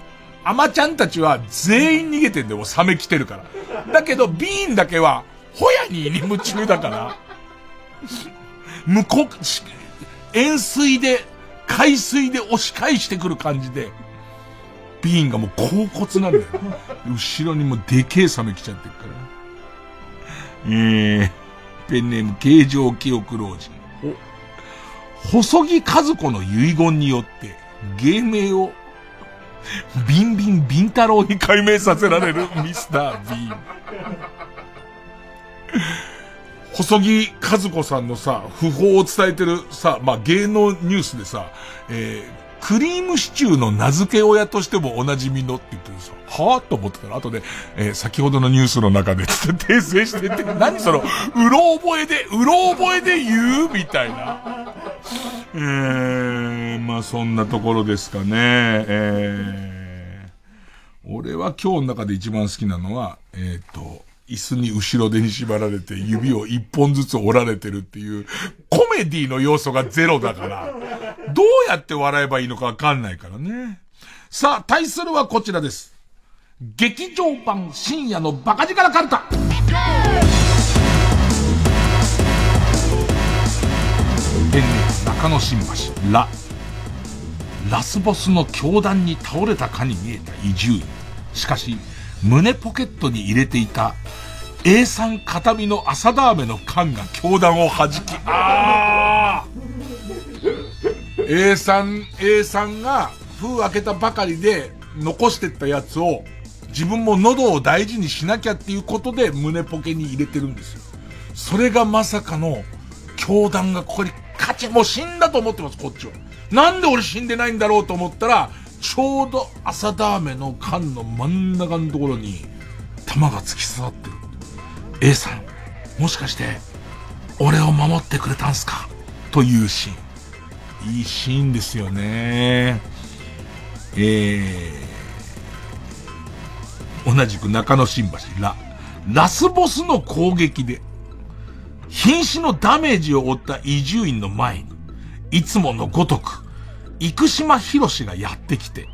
アマちゃんたちは全員逃げてんだよ、サメ来てるから。だけど、ビーンだけは、ホヤニーに夢中だから、向こう、塩水で、海水で押し返してくる感じで、ビーンがもう甲骨なんだよ。後ろにもでけえサメ来ちゃってるから。えー、ペンネーム形状記憶老人。細木和子の遺言によって、芸名を、ビンビンビン太郎に改名させられるミスター・ビーン。細木和子さんのさ、訃報を伝えてるさ、まあ、芸能ニュースでさ、えー、クリームシチューの名付け親としてもおなじみのって言ってるさ、はぁと思ってたら、後で、えー、先ほどのニュースの中で、つって訂正してって、何その、うろ覚えで、うろ覚えで言う？みたいな。えー、まあそんなところですかね。えー、俺は今日の中で一番好きなのは、えっ、ー、と、椅子に後ろ手に縛られて指を一本ずつ折られてるっていうコメディの要素がゼロだから、どうやって笑えばいいのかわかんないからね。さあ、対するはこちらです。劇場版深夜のバカ力カルタ。天然中野新橋、ラ。ラスボスの教団に倒れたかに見えた移住院。しかし、胸ポケットに入れていた A さん片身の朝ダーメの缶が教団を弾き、ああ !A さん、A さんが封開けたばかりで残してったやつを自分も喉を大事にしなきゃっていうことで胸ポケに入れてるんですよ。それがまさかの教団がここに勝ち、もう死んだと思ってます、こっちは。なんで俺死んでないんだろうと思ったら、ちょうど朝ダーメの缶の真ん中のところに弾が突き刺さってる。A さん、もしかして、俺を守ってくれたんすか？というシーン。いいシーンですよね。えー、同じく中野新橋、ラ、ラスボスの攻撃で、瀕死のダメージを負った移住院の前に、いつものごとく、生島博士がやってきて、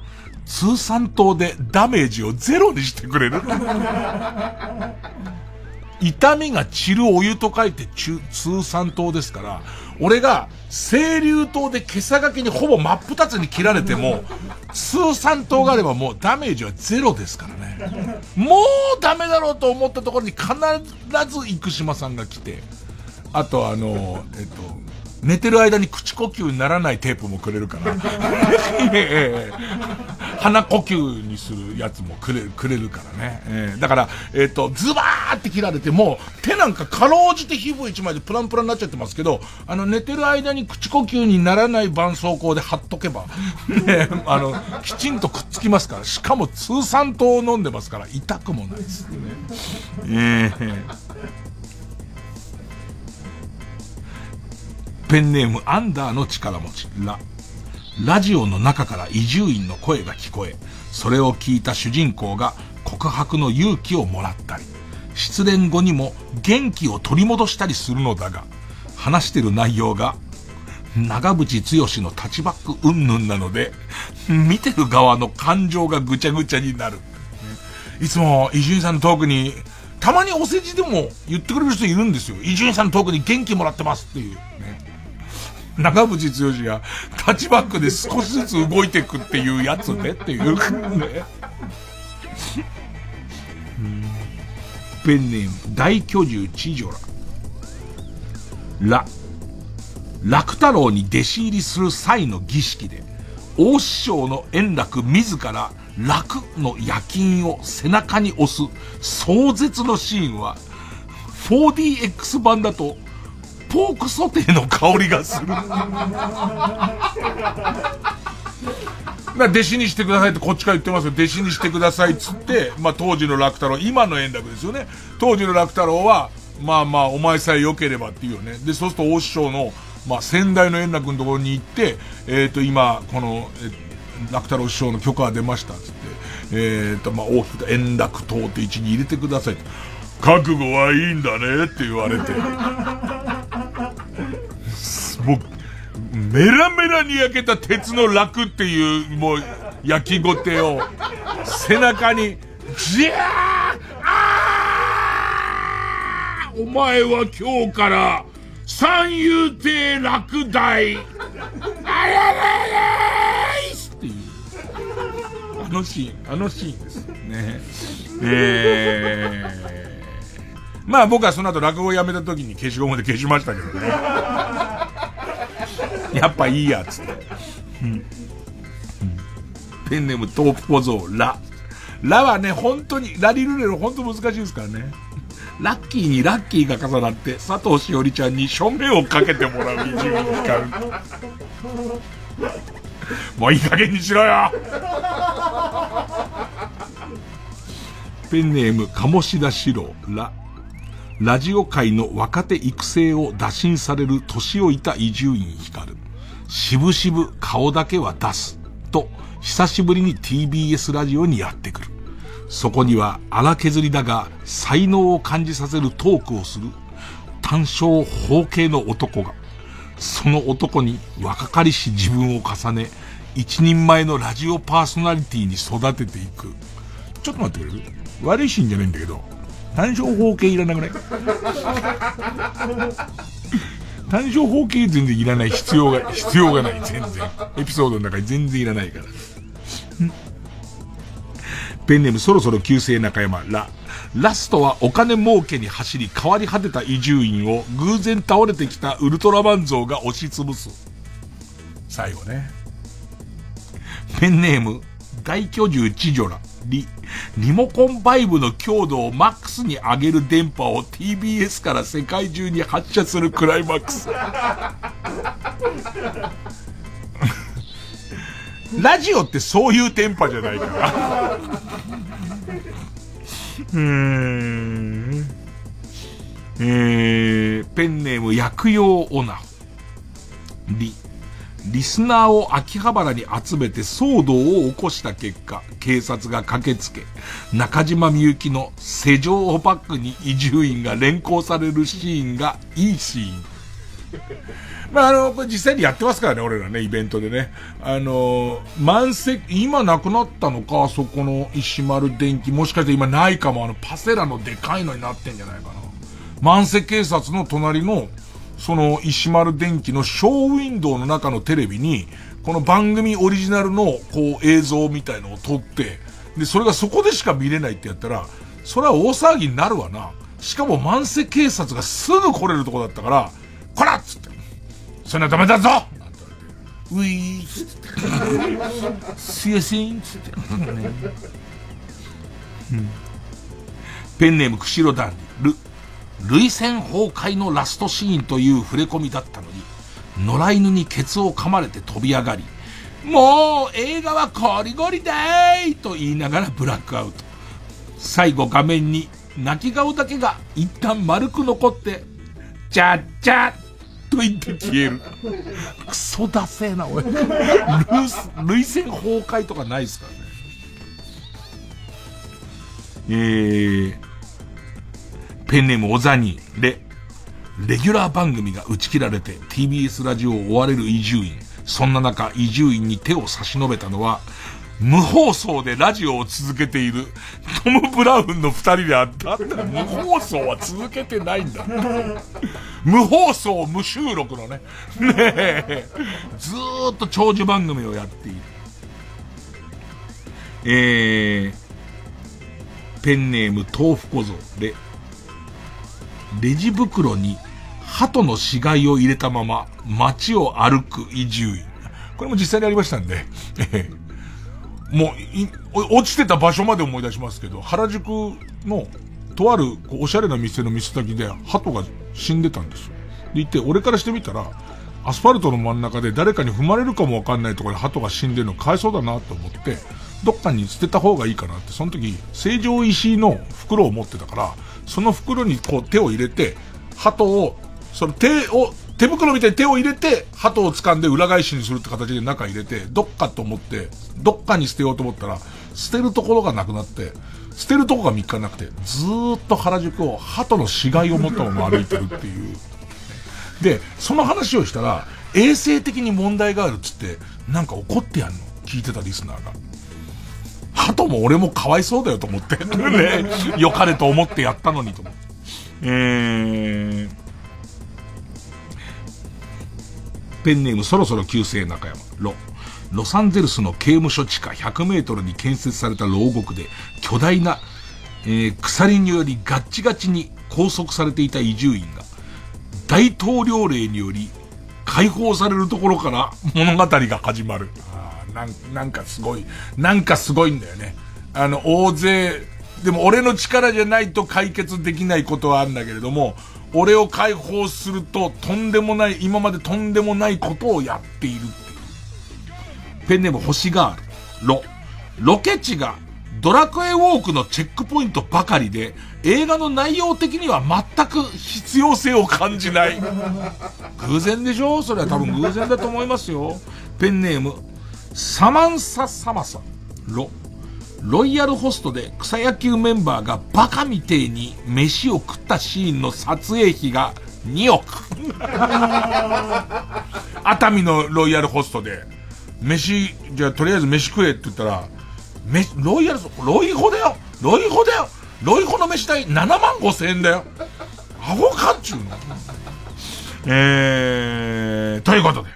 通産島でダメージをゼロにしてくれる。痛みが散るお湯と書いて中通産島ですから、俺が清流島で今朝がけにほぼ真っ二つに切られても、通産島があればもうダメージはゼロですからね。もうダメだろうと思ったところに必ず生島さんが来て、あとあの、えっと、寝てる間に口呼吸にならないテープもくれるから。鼻呼吸にするやつもくれる、くれるからね。えー、だから、えっ、ー、と、ズバーって切られても、手なんかかろうじて皮膚一枚でプランプランになっちゃってますけど、あの、寝てる間に口呼吸にならない絆創膏で貼っとけば、ね、あの、きちんとくっつきますから、しかも通産糖を飲んでますから、痛くもないですね。えーペンネームアンダーの力持ち、ラ。ラジオの中から移住院の声が聞こえ、それを聞いた主人公が告白の勇気をもらったり、失恋後にも元気を取り戻したりするのだが、話してる内容が、長渕剛のタッチバック云々なので、見てる側の感情がぐちゃぐちゃになる。いつも伊集院さんのトークに、たまにお世辞でも言ってくれる人いるんですよ。伊集院さんのトークに元気もらってますっていう。長渕剛がタッチバックで少しずつ動いていくっていうやつねっていうね。ペンネーム大巨獣チジョラ。ラ。楽太郎に弟子入りする際の儀式で、大師匠の円楽自ら楽の夜勤を背中に押す壮絶のシーンは、4DX 版だとポークソテーの香りがする。弟子にしてくださいってこっちから言ってますよ。弟子にしてくださいっつって、まあ当時の楽太郎、今の円楽ですよね。当時の楽太郎は、まあまあお前さえ良ければっていうよね。で、そうすると大師匠の、まあ先代の円楽のところに行って、えっ、ー、と今、この、楽太郎師匠の許可が出ましたっつって、えっ、ー、と、まあ大きく円楽党って位置に入れてください覚悟はいいんだねって言われて。もう、メラメラに焼けた鉄の楽っていう、もう、焼きごてを、背中に、じゃーあーお前は今日から、三遊亭落第、あらららーいっていう。あのシーン、あのシーンです。ね。えー、まあ僕はその後落語をやめた時に消しゴムで消しましたけどね。やっぱいいや、つって。うんペンネームトープ小僧、ラ。ラはね、本当に、ラリルレロ本当難しいですからね。ラッキーにラッキーが重なって、佐藤しおりちゃんに正面をかけてもらう伊集院光。もういい加減にしろよペンネーム、鴨志田四郎、ラ。ラジオ界の若手育成を打診される年老いた伊集院光。しぶしぶ顔だけは出す。と、久しぶりに TBS ラジオにやってくる。そこには荒削りだが才能を感じさせるトークをする単勝方形の男が、その男に若かりし自分を重ね、一人前のラジオパーソナリティに育てていく。ちょっと待ってくれる？悪いシーンじゃないんだけど、単勝方形いらなくない単勝方形全然いらない必要が、必要がない、全然。エピソードの中に全然いらないから。ペンネームそろそろ旧姓中山、ラ。ラストはお金儲けに走り変わり果てた伊集院を偶然倒れてきたウルトラマン像が押しつぶす。最後ね。ペンネーム、大巨獣チジョラ、リ。リモコンバイブの強度をマックスに上げる電波を TBS から世界中に発射するクライマックス。ラジオってそういう電波じゃないから。うーん。えー、ペンネーム薬用オナ。リ。リスナーを秋葉原に集めて騒動を起こした結果、警察が駆けつけ、中島みゆきの施錠をバックに伊集院が連行されるシーンがいいシーン。まあ、あの、これ実際にやってますからね、俺らね、イベントでね。あの、満席、今なくなったのか、そこの石丸電機、もしかして今ないかも、あの、パセラのでかいのになってんじゃないかな。満席警察の隣の、その石丸電機のショーウィンドウの中のテレビに、この番組オリジナルの、こう、映像みたいのを撮って、で、それがそこでしか見れないってやったら、それは大騒ぎになるわな。しかも満席警察がすぐ来れるとこだったから、こらっつって、そんなダメだぞ!なんて言われて、ウィーっつって、すいやせんっつって、うん。ペンネーム釧路団理、ル、涙腺崩壊のラストシーンという触れ込みだったのに、野良犬にケツを噛まれて飛び上がり、もう映画はゴリゴリだいと言いながらブラックアウト。最後画面に泣き顔だけが一旦丸く残って、チャッチャッと言って消える。クソダセーな、おい。涙腺崩壊とかないっすからね。えー、ペンネームオザニー、レ、レギュラー番組が打ち切られて TBS ラジオを追われる伊集院。そんな中、伊集院に手を差し伸べたのは、無放送でラジオを続けているトム・ブラウンの二人であった。無放送は続けてないんだ。無放送、無収録のね。ねえ。ずーっと長寿番組をやっている。えー、ペンネーム豆腐小僧で、レジ袋に鳩の死骸を入れたまま街を歩く伊集院。これも実際にありましたんで、もう、落ちてた場所まで思い出しますけど、原宿の、とある、こうおしゃれな店の店先で、鳩が死んでたんですよ。で、行って、俺からしてみたら、アスファルトの真ん中で誰かに踏まれるかもわかんないところで鳩が死んでるのかわいそうだなと思って、どっかに捨てた方がいいかなって、その時、成城石井の袋を持ってたから、その袋にこう手を入れて、鳩を、その手を、手袋みたいに手を入れて、鳩を掴んで裏返しにするって形で中入れて、どっかと思って、どっかに捨てようと思ったら、捨てるところがなくなって、捨てるとこが3日なくて、ずーっと原宿を鳩の死骸を持ったまま歩いてるっていう。で、その話をしたら、衛生的に問題があるっつって、なんか怒ってやんの。聞いてたリスナーが。鳩も俺もかわいそうだよと思って。ね。良かれと思ってやったのにと思って。えー、ペンネームそろそろ旧姓中山。ロ。ロサンゼルスの刑務所地下100メートルに建設された牢獄で、巨大な、えー、鎖によりガッチガチに拘束されていた移住員が、大統領令により解放されるところから物語が始まる。なんなんかすごい、なんかすごいんだよね。あの、大勢、でも俺の力じゃないと解決できないことはあるんだけれども、俺を解放するととんでもない、今までとんでもないことをやっているっていう。ペンネーム星ガール。ロ。ロケ地がドラクエウォークのチェックポイントばかりで、映画の内容的には全く必要性を感じない。偶然でしょ？それは多分偶然だと思いますよ。ペンネーム、サマンサ・サマサ。ロ。ロイヤルホストで草野球メンバーがバカみてえに飯を食ったシーンの撮影費が2億。熱海のロイヤルホストで、飯、じゃあとりあえず飯食えって言ったら、め、ロイヤル、ロイホだよロイホだよロイホの飯代7万5千円だよアホかっちゅうのえー、ということで、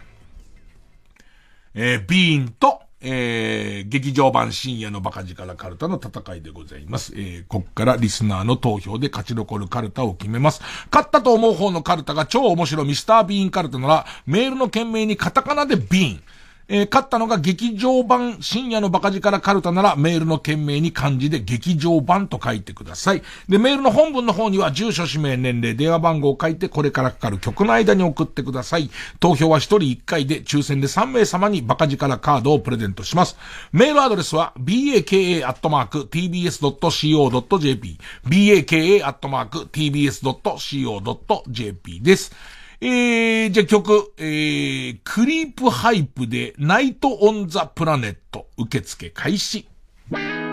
えー、ビーンと、えー、劇場版深夜のバカ力カルタの戦いでございます。えー、こっからリスナーの投票で勝ち残るカルタを決めます。勝ったと思う方のカルタが超面白いミスタービーンカルタなら、メールの件名にカタカナでビーン。えー、勝ったのが劇場版深夜のバカ力カルタならメールの件名に漢字で劇場版と書いてください。で、メールの本文の方には住所、氏名、年齢、電話番号を書いてこれからかかる曲の間に送ってください。投票は1人1回で抽選で3名様にバカ力カードをプレゼントします。メールアドレスは baka.tbs.co.jp baka.tbs.co.jp です。えー、じゃあ曲、えー、クリープハイプでナイトオンザプラネット受付開始。夜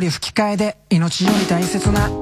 より吹き替えで命より大切な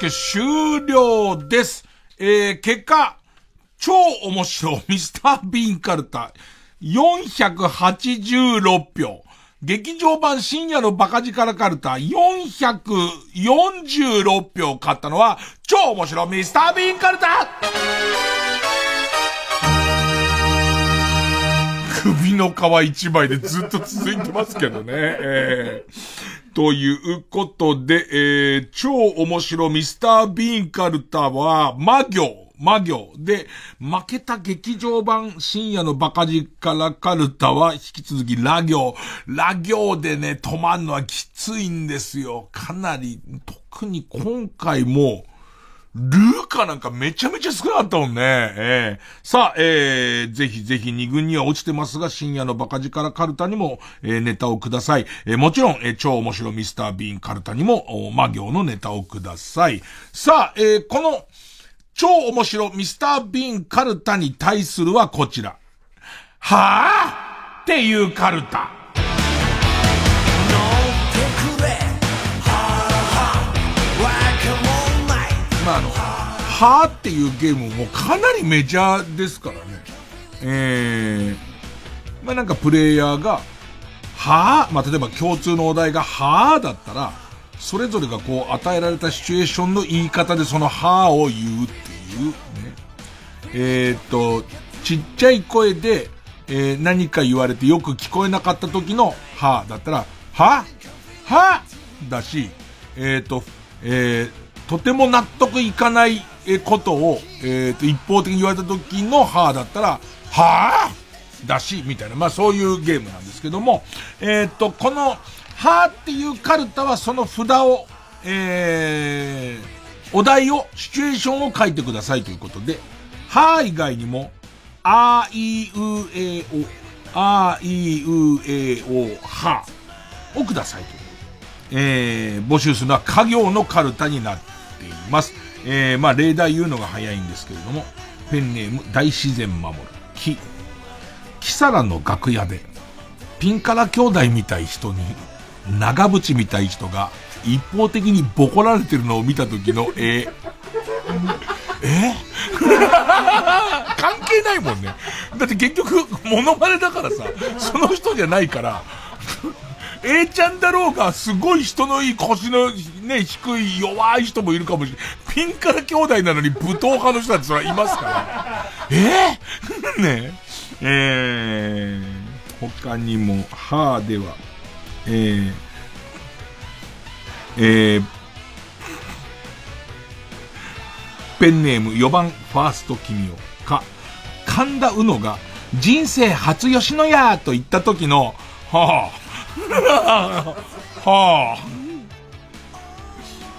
付終了です。えー、結果、超面白ミスター・ビーンカルタ、486票。劇場版深夜のバカ力カルタ、446票買ったのは、超面白ミスター・ビーンカルタ首の皮一枚でずっと続いてますけどね。えー、ということで、えー、超面白ミスター・ビーンカルタは、魔行。魔行。で、負けた劇場版深夜のバカ力カルタは引き続きラ行。ラ行でね、止まんのはきついんですよ。かなり、特に今回も、ルーカなんかめちゃめちゃ少なかったもんね。ええさあ、えー、ぜひぜひ二軍には落ちてますが、深夜のバカ力カルタにも、えー、ネタをください。えー、もちろん、えー、超面白ミスタービーンカルタにも、お魔行のネタをください。さあ、えー、この、超面白ミスタービーンカルタに対するはこちら。はぁっていうカルタ。まあ、の、はーっていうゲームもかなりメジャーですからね。えー、まあなんかプレイヤーが、はーまあ例えば共通のお題がはーだったら、それぞれがこう与えられたシチュエーションの言い方でそのはーを言うっていうね。えー、っと、ちっちゃい声で、えー、何か言われてよく聞こえなかった時のはーだったら、ははだし、えー、っと、えー、とても納得いかないことを、えっ、ー、と、一方的に言われた時のはぁだったら、はぁ？だし、みたいな、まあそういうゲームなんですけども、えっ、ー、と、この、はぁっていうカルタはその札を、えー、お題を、シチュエーションを書いてくださいということで、はぁ以外にも、あいうえお、あいうえお、はをくださいと。えー、募集するのは家業のカルタになってます。えー、まあ、例題言うのが早いんですけれども、ペンネーム大自然守る。木。木更の楽屋で、ピンカラ兄弟みたい人に、長渕みたい人が、一方的にボコられてるのを見た時の、えー、え 関係ないもんね。だって結局、モノマネだからさ、その人じゃないから、A ちゃんだろうが、すごい人のいい腰のね、低い弱い人もいるかもしれない。ピンカラ兄弟なのに武闘派の人たちはいますから。え？ー、ねえー、他にも、はーでは、えー、えー、ペンネーム4番ファースト君をか、神田うのが人生初吉野家と言った時の、はあ、はあ。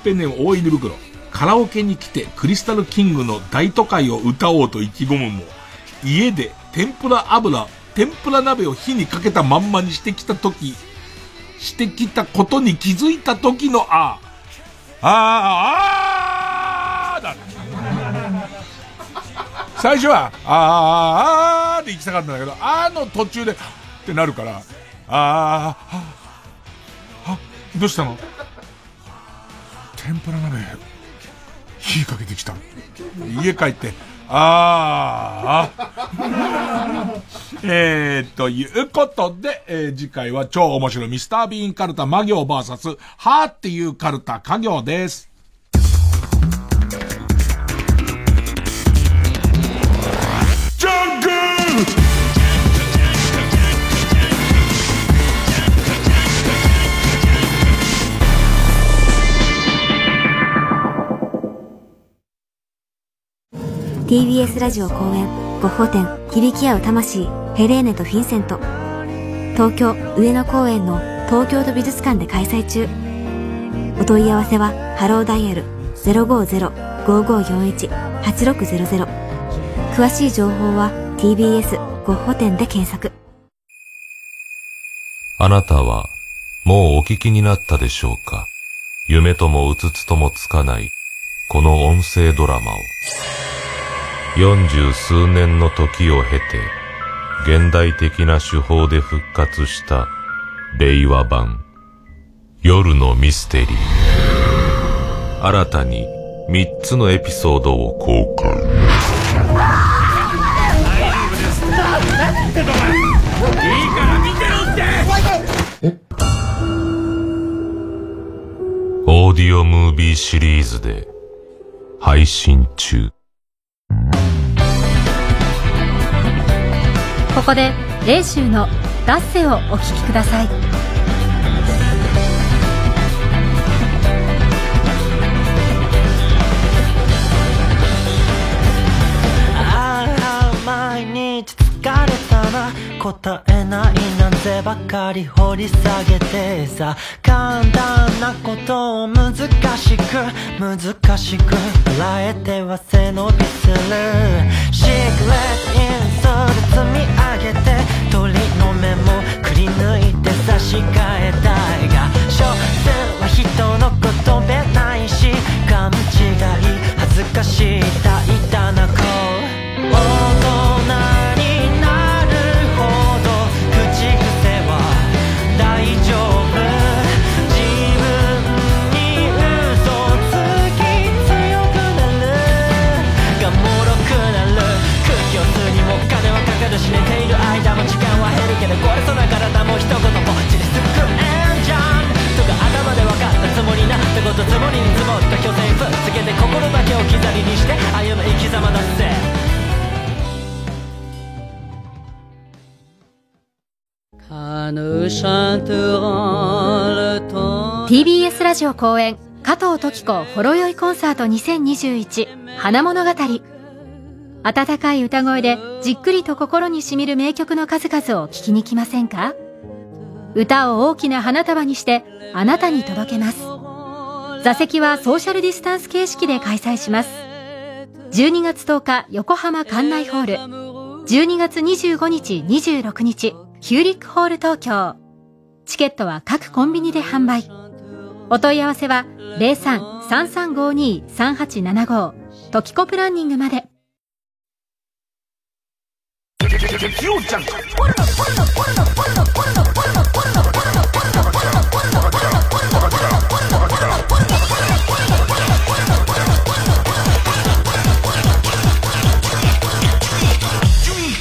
ペンネーム大犬袋。カラオケに来てクリスタルキングの大都会を歌おうと意気込むも、家で天ぷら油、天ぷら鍋を火にかけたまんまにしてきた時、してきたことに気づいた時のああ、ああ、ああだね。最初は、ああ、ああって行きたかったんだけど、あーの途中で、ってなるから、ああ、あ、どうしたの？天ぷら鍋、火かけてきた。家帰って、ああ、えー、ということで、えー、次回は超面白いミスタービーンカルタ魔行 VS ハーっていうカルタ家業です。TBS ラジオ公演ゴッホ展響き合う魂ヘレーネとフィンセント。東京上野公園の東京都美術館で開催中。お問い合わせはハローダイヤル050-5541-8600詳しい情報は TBS ゴッホ展で検索。あなたはもうお聞きになったでしょうか？夢ともうつつともつかないこの音声ドラマを。四十数年の時を経て現代的な手法で復活した令和版夜のミステリー。新たに3つのエピソードを公開。いいから見てろってオーディオムービーシリーズで配信中。ここで霊州の「ダッセ」をお聴きください。毎日疲れたな。答えないなんてばかり掘り下げてさ。簡単なことを難しく難しく。捉えては背伸びする。シークレットインソール積み上げて鳥の目もくり抜いて差し替えたいが所詮は人のことべないし勘違い恥ずかしいたいたな子大人は減るけどこれそな体も一言もちりすくえんじゃんとか頭で分かったつもりなってこと積もりに積もった虚勢ぶつけて心だけを置き去りにして歩む生き様だって TBS ラジオ公演加藤登紀子ほろ酔いコンサート2021花物語。温かい歌声でじっくりと心にしみる名曲の数々を聴きに来ませんか？歌を大きな花束にしてあなたに届けます。座席はソーシャルディスタンス形式で開催します。12月10日横浜館内ホール。12月25日26日ヒューリックホール東京。チケットは各コンビニで販売。お問い合わせは03-3352-3875トキコプランニングまで。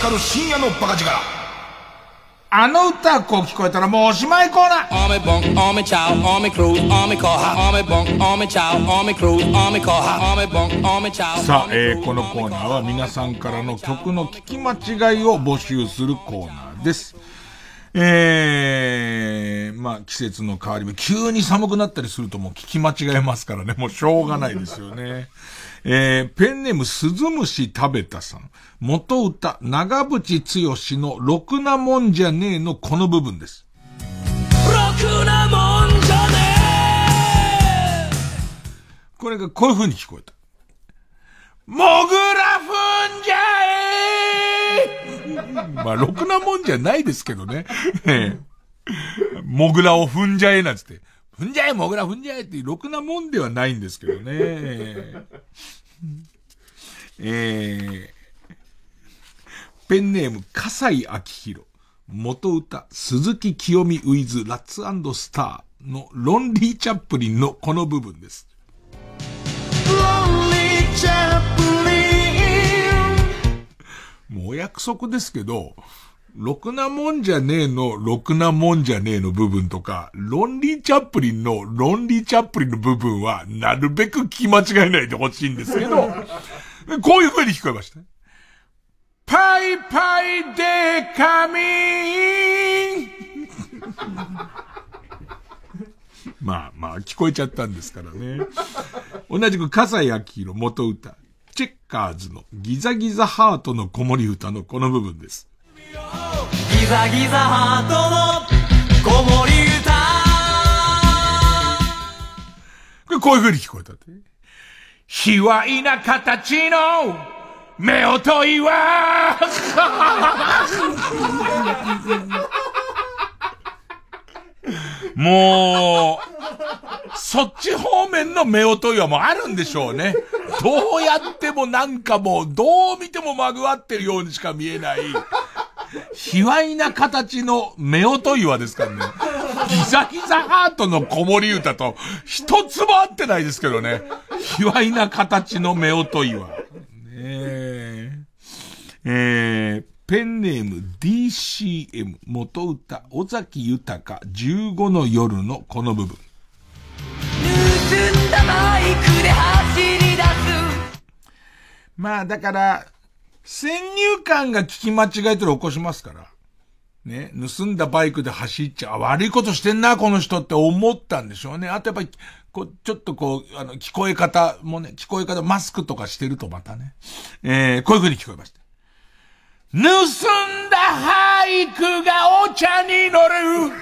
光る深夜のバカ力。あの歌こう聞こえたらもうおしまいコーナー。On me bunk, on me chow, on me cruise, on me koha. On me bunk, on me chow, on me cruise, on me koha. On me bunk, on me chow さあ、えー、このコーナーは皆さんからの曲の聞き間違いを募集するコーナーです。えー、まあ季節の変わり目、急に寒くなったりするともう聞き間違えますからね、もうしょうがないですよね。えー、ペンネーム鈴虫食べたさん。元歌、長渕剛のろくなもんじゃねえのこの部分です。ろくなもんじゃねこれがこういう風に聞こえた。もぐらふんじゃえまあ、ろくなもんじゃないですけどね。ええもぐらを踏んじゃえなんつって。踏んじゃえ、もぐら踏んじゃえって、ろくなもんではないんですけどね。ええペンネーム、笠井明宏。元歌、鈴木清美ウィズラッツスターのロンリーチャップリンのこの部分です。もうお約束ですけど、ろくなもんじゃねえの、ろくなもんじゃねえの部分とか、ロンリーチャップリンの、ロンリーチャップリンの部分は、なるべく聞き間違えないでほしいんですけど、こういう風に聞こえました。パイパイでカミーンまあまあ、聞こえちゃったんですからね。同じく、笠井明宏元歌、チェッカーズのギザギザハートの子守歌のこの部分です。ギザギザハートの子守歌これこういう風に聞こえたって。卑猥な形の目といは、もう、そっち方面の目音いはもうあるんでしょうね。どうやってもなんかもう、どう見てもまぐわってるようにしか見えない。卑猥な形の目音岩ですからね。ギザギザハートの子守歌と一つも合ってないですけどね。卑猥な形の目音いは。ねえ。えー、ペンネーム DCM 元歌尾崎豊15の夜のこの部分。盗んだバイクで走り出すまあだから、先入観が聞き間違えたら起こしますから。ね、盗んだバイクで走っちゃ。悪いことしてんな、この人って思ったんでしょうね。あとやっぱり、こう、ちょっとこう、あの、聞こえ方もね、聞こえ方、マスクとかしてるとまたね。えー、こういう風に聞こえました。盗んだハイクがお茶に乗る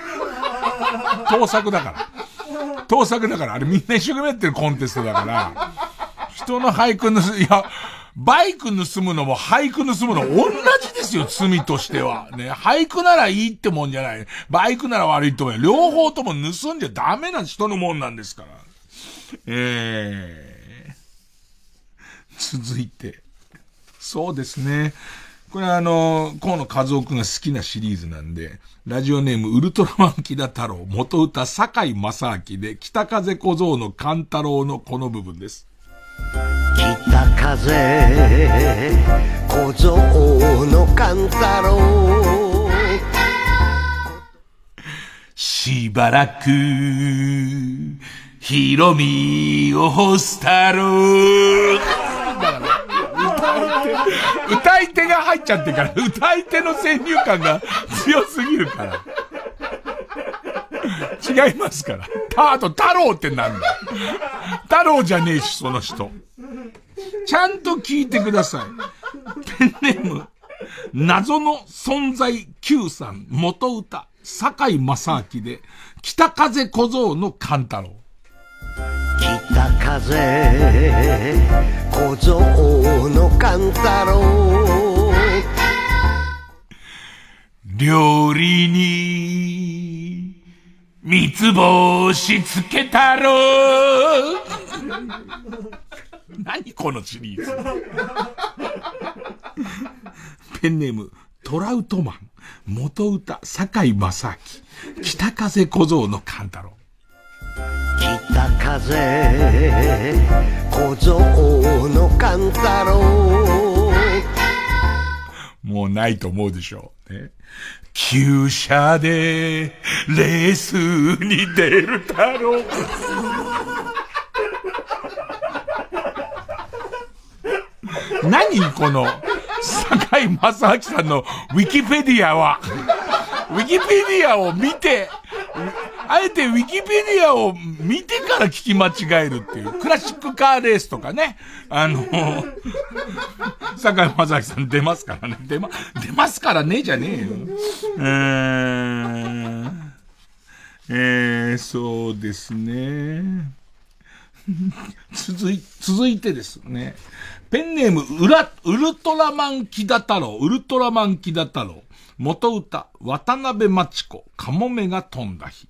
盗作だから。盗作だから。あれみんな一生懸命やってるコンテストだから。人の俳句盗、いや、バイク盗むのも俳句盗むの同じですよ、罪としては。ね、俳句ならいいってもんじゃない。バイクなら悪いってもん両方とも盗んじゃダメな人のもんなんですから。えー、続いて。そうですね。これはあの、河野和夫くんが好きなシリーズなんで、ラジオネームウルトラマン木田太郎、元歌坂井正明で、北風小僧の勘太郎のこの部分です。北風小僧の勘太郎しばらく、ひろみを干す太郎。歌い手が入っちゃってから、歌い手の先入観が強すぎるから。違いますから。た、あと、太郎ってなんだ。太郎じゃねえし、その人。ちゃんと聞いてください。ペンネーム、謎の存在 Q さん、元歌、坂井正明で、北風小僧の勘太郎。北風小僧の勘太郎料理に三つ星つけたろ 何このシリーズ。ペンネームトラウトマン。元歌坂井正明。北風小僧の勘太郎。北風小僧の勘太郎もうないと思うでしょう。ね。旧車でレースに出るだろう。何この、坂井正明さんのウィキペディアは、ウィキペディアを見て、あえてウィキペディアを見てから聞き間違えるっていう。クラシックカーレースとかね。あの、坂井正明さん出ますからね。出ま、出ますからねじゃねえよ。えー、えー、そうですね。続い、続いてですね。ペンネーム、ウラ、ウルトラマンキダ太郎、ウルトラマンキダ太郎。元歌、渡辺真知子、カモメが飛んだ日。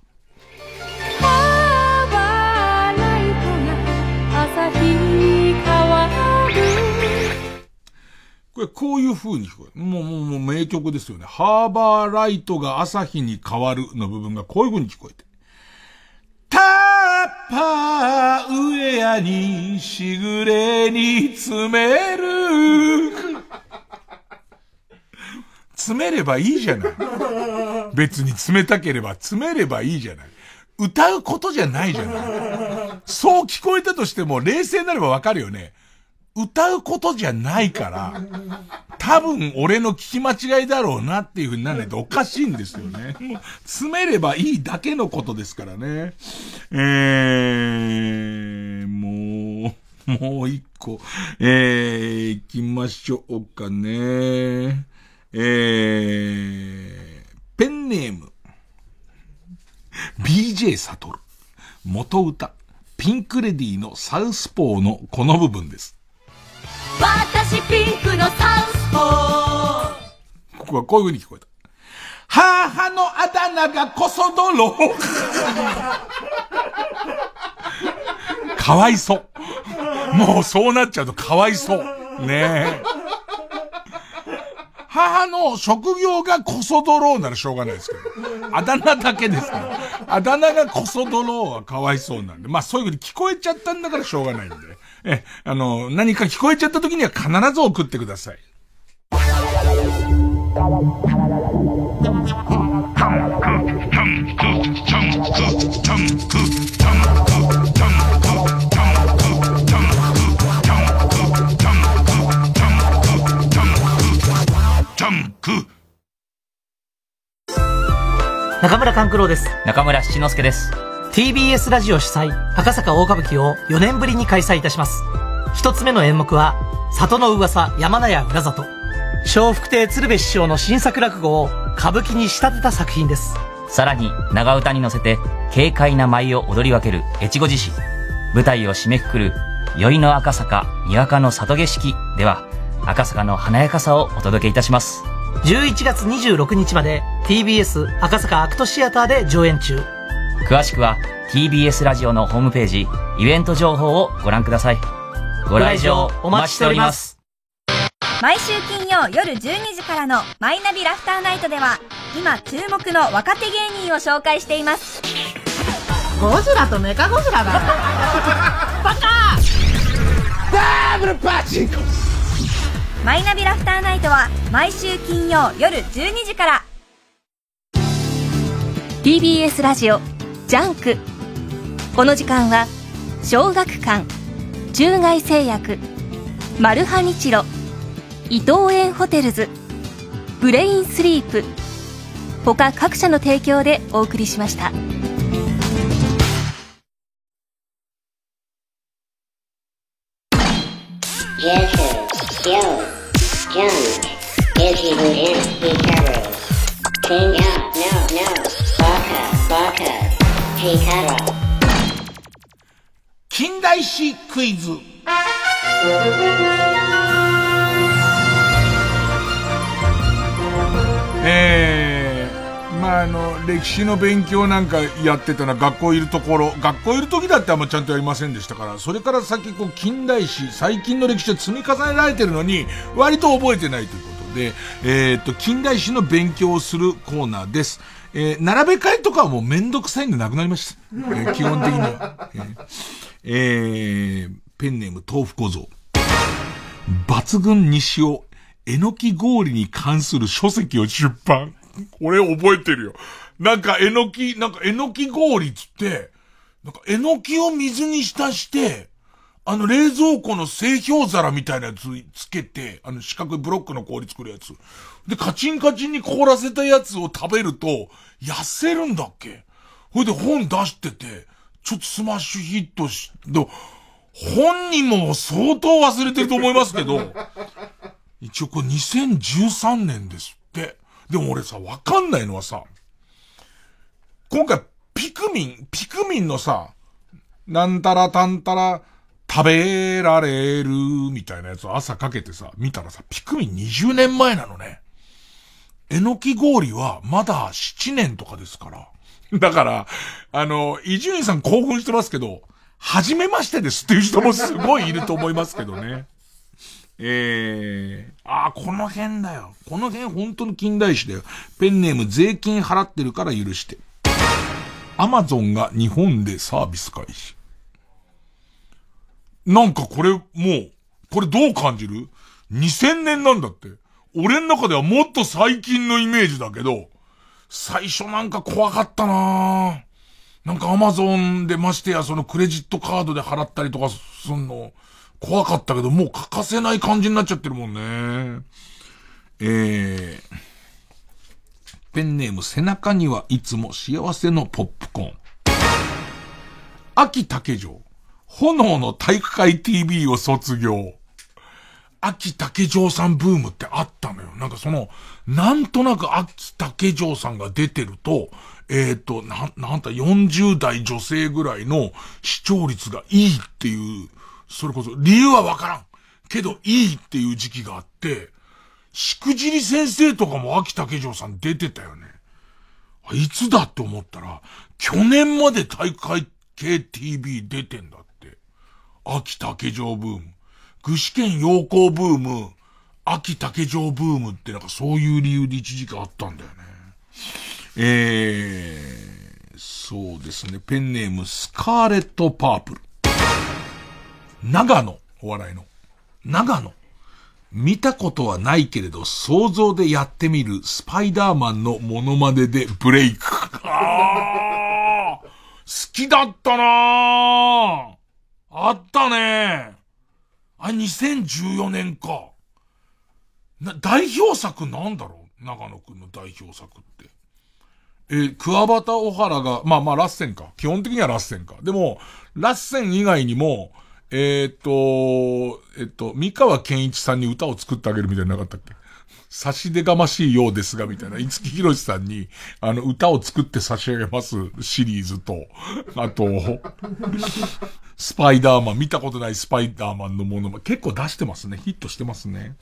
これ、こういう風に聞こえる。もう、もう、もう名曲ですよね。ハーバーライトが朝日に変わるの部分がこういう風に聞こえて。タッパーウェアにしぐれに詰める。詰めればいいじゃない。別に詰めたければ詰めればいいじゃない。歌うことじゃないじゃない。そう聞こえたとしても、冷静になればわかるよね。歌うことじゃないから、多分俺の聞き間違いだろうなっていう風にならないとおかしいんですよね。詰めればいいだけのことですからね。えー、もう、もう一個、えー、行きましょうかね。えー、ペンネーム、BJ サトル。元歌、ピンクレディのサウスポーのこの部分です。私ピンクのサウスポーここはこういう風に聞こえた。母のあだ名がこそ泥。かわいそう。もうそうなっちゃうとかわいそう。ねえ。母の職業がコソドローならしょうがないですけど。あだ名だけですから。あだ名がコソドローはかわいそうなんで。まあそういうふうに聞こえちゃったんだからしょうがないんで。え、あの、何か聞こえちゃった時には必ず送ってください。中村勘九郎です。中村七之助です。TBS ラジオ主催、赤坂大歌舞伎を4年ぶりに開催いたします。一つ目の演目は、里の噂山名屋浦里。笑福亭鶴瓶師匠の新作落語を歌舞伎に仕立てた作品です。さらに、長唄に乗せて、軽快な舞を踊り分ける越後獅子。舞台を締めくくる、宵の赤坂、にわかの里景色では、赤坂の華やかさをお届けいたします。11月26日まで TBS 赤坂アクトシアターで上演中。詳しくは TBS ラジオのホームページ、イベント情報をご覧ください。ご来場お待ちしております。毎週金曜夜12時からのマイナビラフターナイトでは今注目の若手芸人を紹介しています。ゴジラとメカゴジラだ。バカダブルパチンコマイナビラフターナイトは毎週金曜夜12時から。TBS ラジオジャンクこの時間は小学館中外製薬マルハニチロ伊藤園ホテルズブレインスリープ他各社の提供でお送りしました。近代史クイズ。えー、まああの、歴史の勉強なんかやってたのは学校いるところ、学校いる時だってあんまちゃんとやりませんでしたから、それから先こう近代史、最近の歴史を積み重ねられてるのに、割と覚えてないということで、えー、っと、近代史の勉強をするコーナーです。えー、並べ替えとかはもうめんどくさいんでなくなりました。えー基本的には。えーえーペンネーム豆腐小僧。抜群西尾、えのき氷に関する書籍を出版。これ覚えてるよ。なんかえのき、なんかえのき氷っつって、なんかえのきを水に浸して、あの冷蔵庫の製氷皿みたいなやつつけて、あの四角いブロックの氷作るやつ。で、カチンカチンに凍らせたやつを食べると、痩せるんだっけ？ほいで本出してて、ちょっとスマッシュヒットし、で本人も相当忘れてると思いますけど、一応これ2013年ですって。でも俺さ、わかんないのはさ、今回ピクミン、ピクミンのさ、なんたらたんたら食べられるみたいなやつを朝かけてさ、見たらさ、ピクミン20年前なのね。えのき氷はまだ7年とかですから。だから、あの、伊集院さん興奮してますけど、初めましてですっていう人もすごいいると思いますけどね。えー、ああ、この辺だよ。この辺本当の近代史だよ。ペンネーム税金払ってるから許して。アマゾンが日本でサービス開始。なんかこれもう、これどう感じる ?2000 年なんだって。俺の中ではもっと最近のイメージだけど、最初なんか怖かったななんかアマゾンでましてやそのクレジットカードで払ったりとかすんの、怖かったけどもう欠かせない感じになっちゃってるもんね。えー、ペンネーム背中にはいつも幸せのポップコーン。秋竹城、炎の体育会 TV を卒業。秋竹城さんブームってあったのよ。なんかその、なんとなく秋竹城さんが出てると、えっ、と、な、なんだ、40代女性ぐらいの視聴率がいいっていう、それこそ、理由はわからん。けど、いいっていう時期があって、しくじり先生とかも秋竹城さん出てたよね。いつだって思ったら、去年まで大会系 TV 出てんだって。秋竹城ブーム。具志堅陽光ブーム、秋竹城ブームってなんかそういう理由で一時期あったんだよね。えー、そうですね。ペンネームスカーレットパープル。長野、お笑いの。長野。見たことはないけれど、想像でやってみるスパイダーマンのモノマネでブレイク。あ好きだったなあったねあ、2014年か。な、代表作なんだろう？長野くんの代表作って。えー、桑畑小原が、まあまあラッセンか。基本的にはラッセンか。でも、ラッセン以外にも、えー、っと、えっと、三河健一さんに歌を作ってあげるみたいななかったっけ？差し出がましいようですが、みたいな、五木ひろしさんに、あの、歌を作って差し上げますシリーズと、あと、スパイダーマン、見たことないスパイダーマンのものも結構出してますね。ヒットしてますね。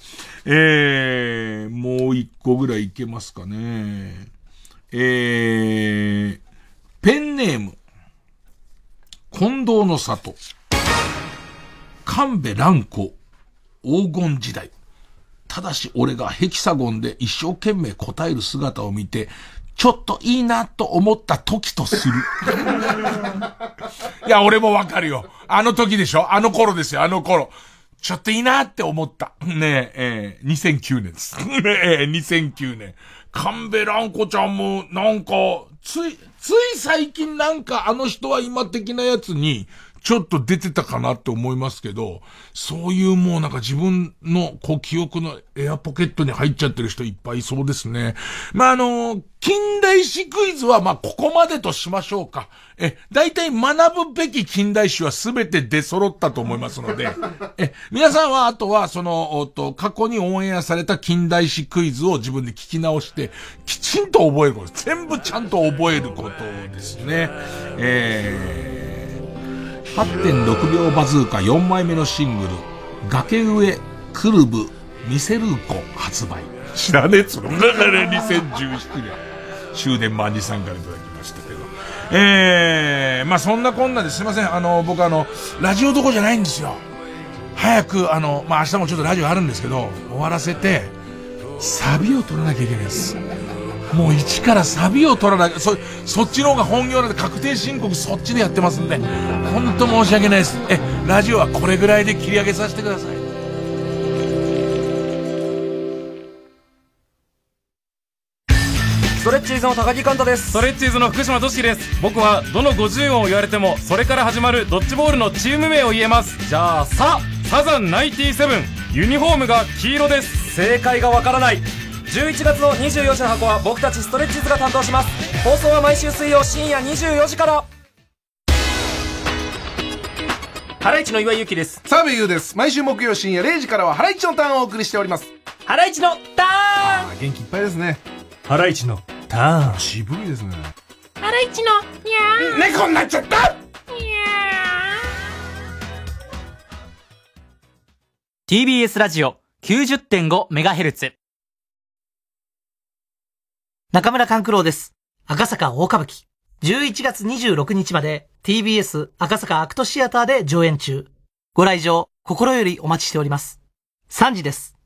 えー、もう一個ぐらいいけますかね。えー、ペンネーム、近藤の里。神戸蘭子、黄金時代。ただし俺がヘキサゴンで一生懸命答える姿を見て、ちょっといいなと思った時とする。いや、俺もわかるよ。あの時でしょ？あの頃ですよ、あの頃。ちょっといいなって思った。ねえ、えー、2009年です。ねえ、2009年。神戸蘭子ちゃんも、なんか、つい、つい最近なんかあの人は今的なやつに、ちょっと出てたかなって思いますけど、そういうもうなんか自分のこう記憶のエアポケットに入っちゃってる人いっぱいいそうですね。まあ、あの、近代史クイズはまあここまでとしましょうか。え、大体学ぶべき近代史はすべて出揃ったと思いますので、え、皆さんはあとはその、おっと、過去にオンエアされた近代史クイズを自分で聞き直して、きちんと覚えること。全部ちゃんと覚えることですね。えー8.6秒バズーカ4枚目のシングル、崖上クルブミセルーコ発売。知らねえっつうの。2017年。終電マンニさんからいただきましたけど。えー、まあそんなこんなですいません。あの、僕あの、ラジオどこじゃないんですよ。早く、あの、まあ明日もちょっとラジオあるんですけど、終わらせて、サビを取らなきゃいけないです。もう一からサビを取らなきゃ、そ、そっちの方が本業なんで確定申告そっちでやってますんで、本当申し訳ないです。え、ラジオはこれぐらいで切り上げさせてください。ストレッチーズの高木寛太です。ストレッチーズの福島俊樹です。僕はどの50音を言われてもそれから始まるドッジボールのチーム名を言えます。じゃあさサザン97ユニフォームが黄色です。正解がわからない11月の24時の箱は僕たちストレッチーズが担当します。放送は毎週水曜深夜24時から。ハライチの岩井ゆきです。澤部優です。毎週木曜深夜0時からはハライチのターンをお送りしております。ハライチのターン!元気いっぱいですね。ハライチのターン。渋いですね。ハライチのにゃー。猫になっちゃった!にゃ TBS ラジオ 90.5MHz 中村勘九郎です。赤坂大歌舞伎。11月26日まで TBS 赤坂アクトシアターで上演中。ご来場、心よりお待ちしております。3時です。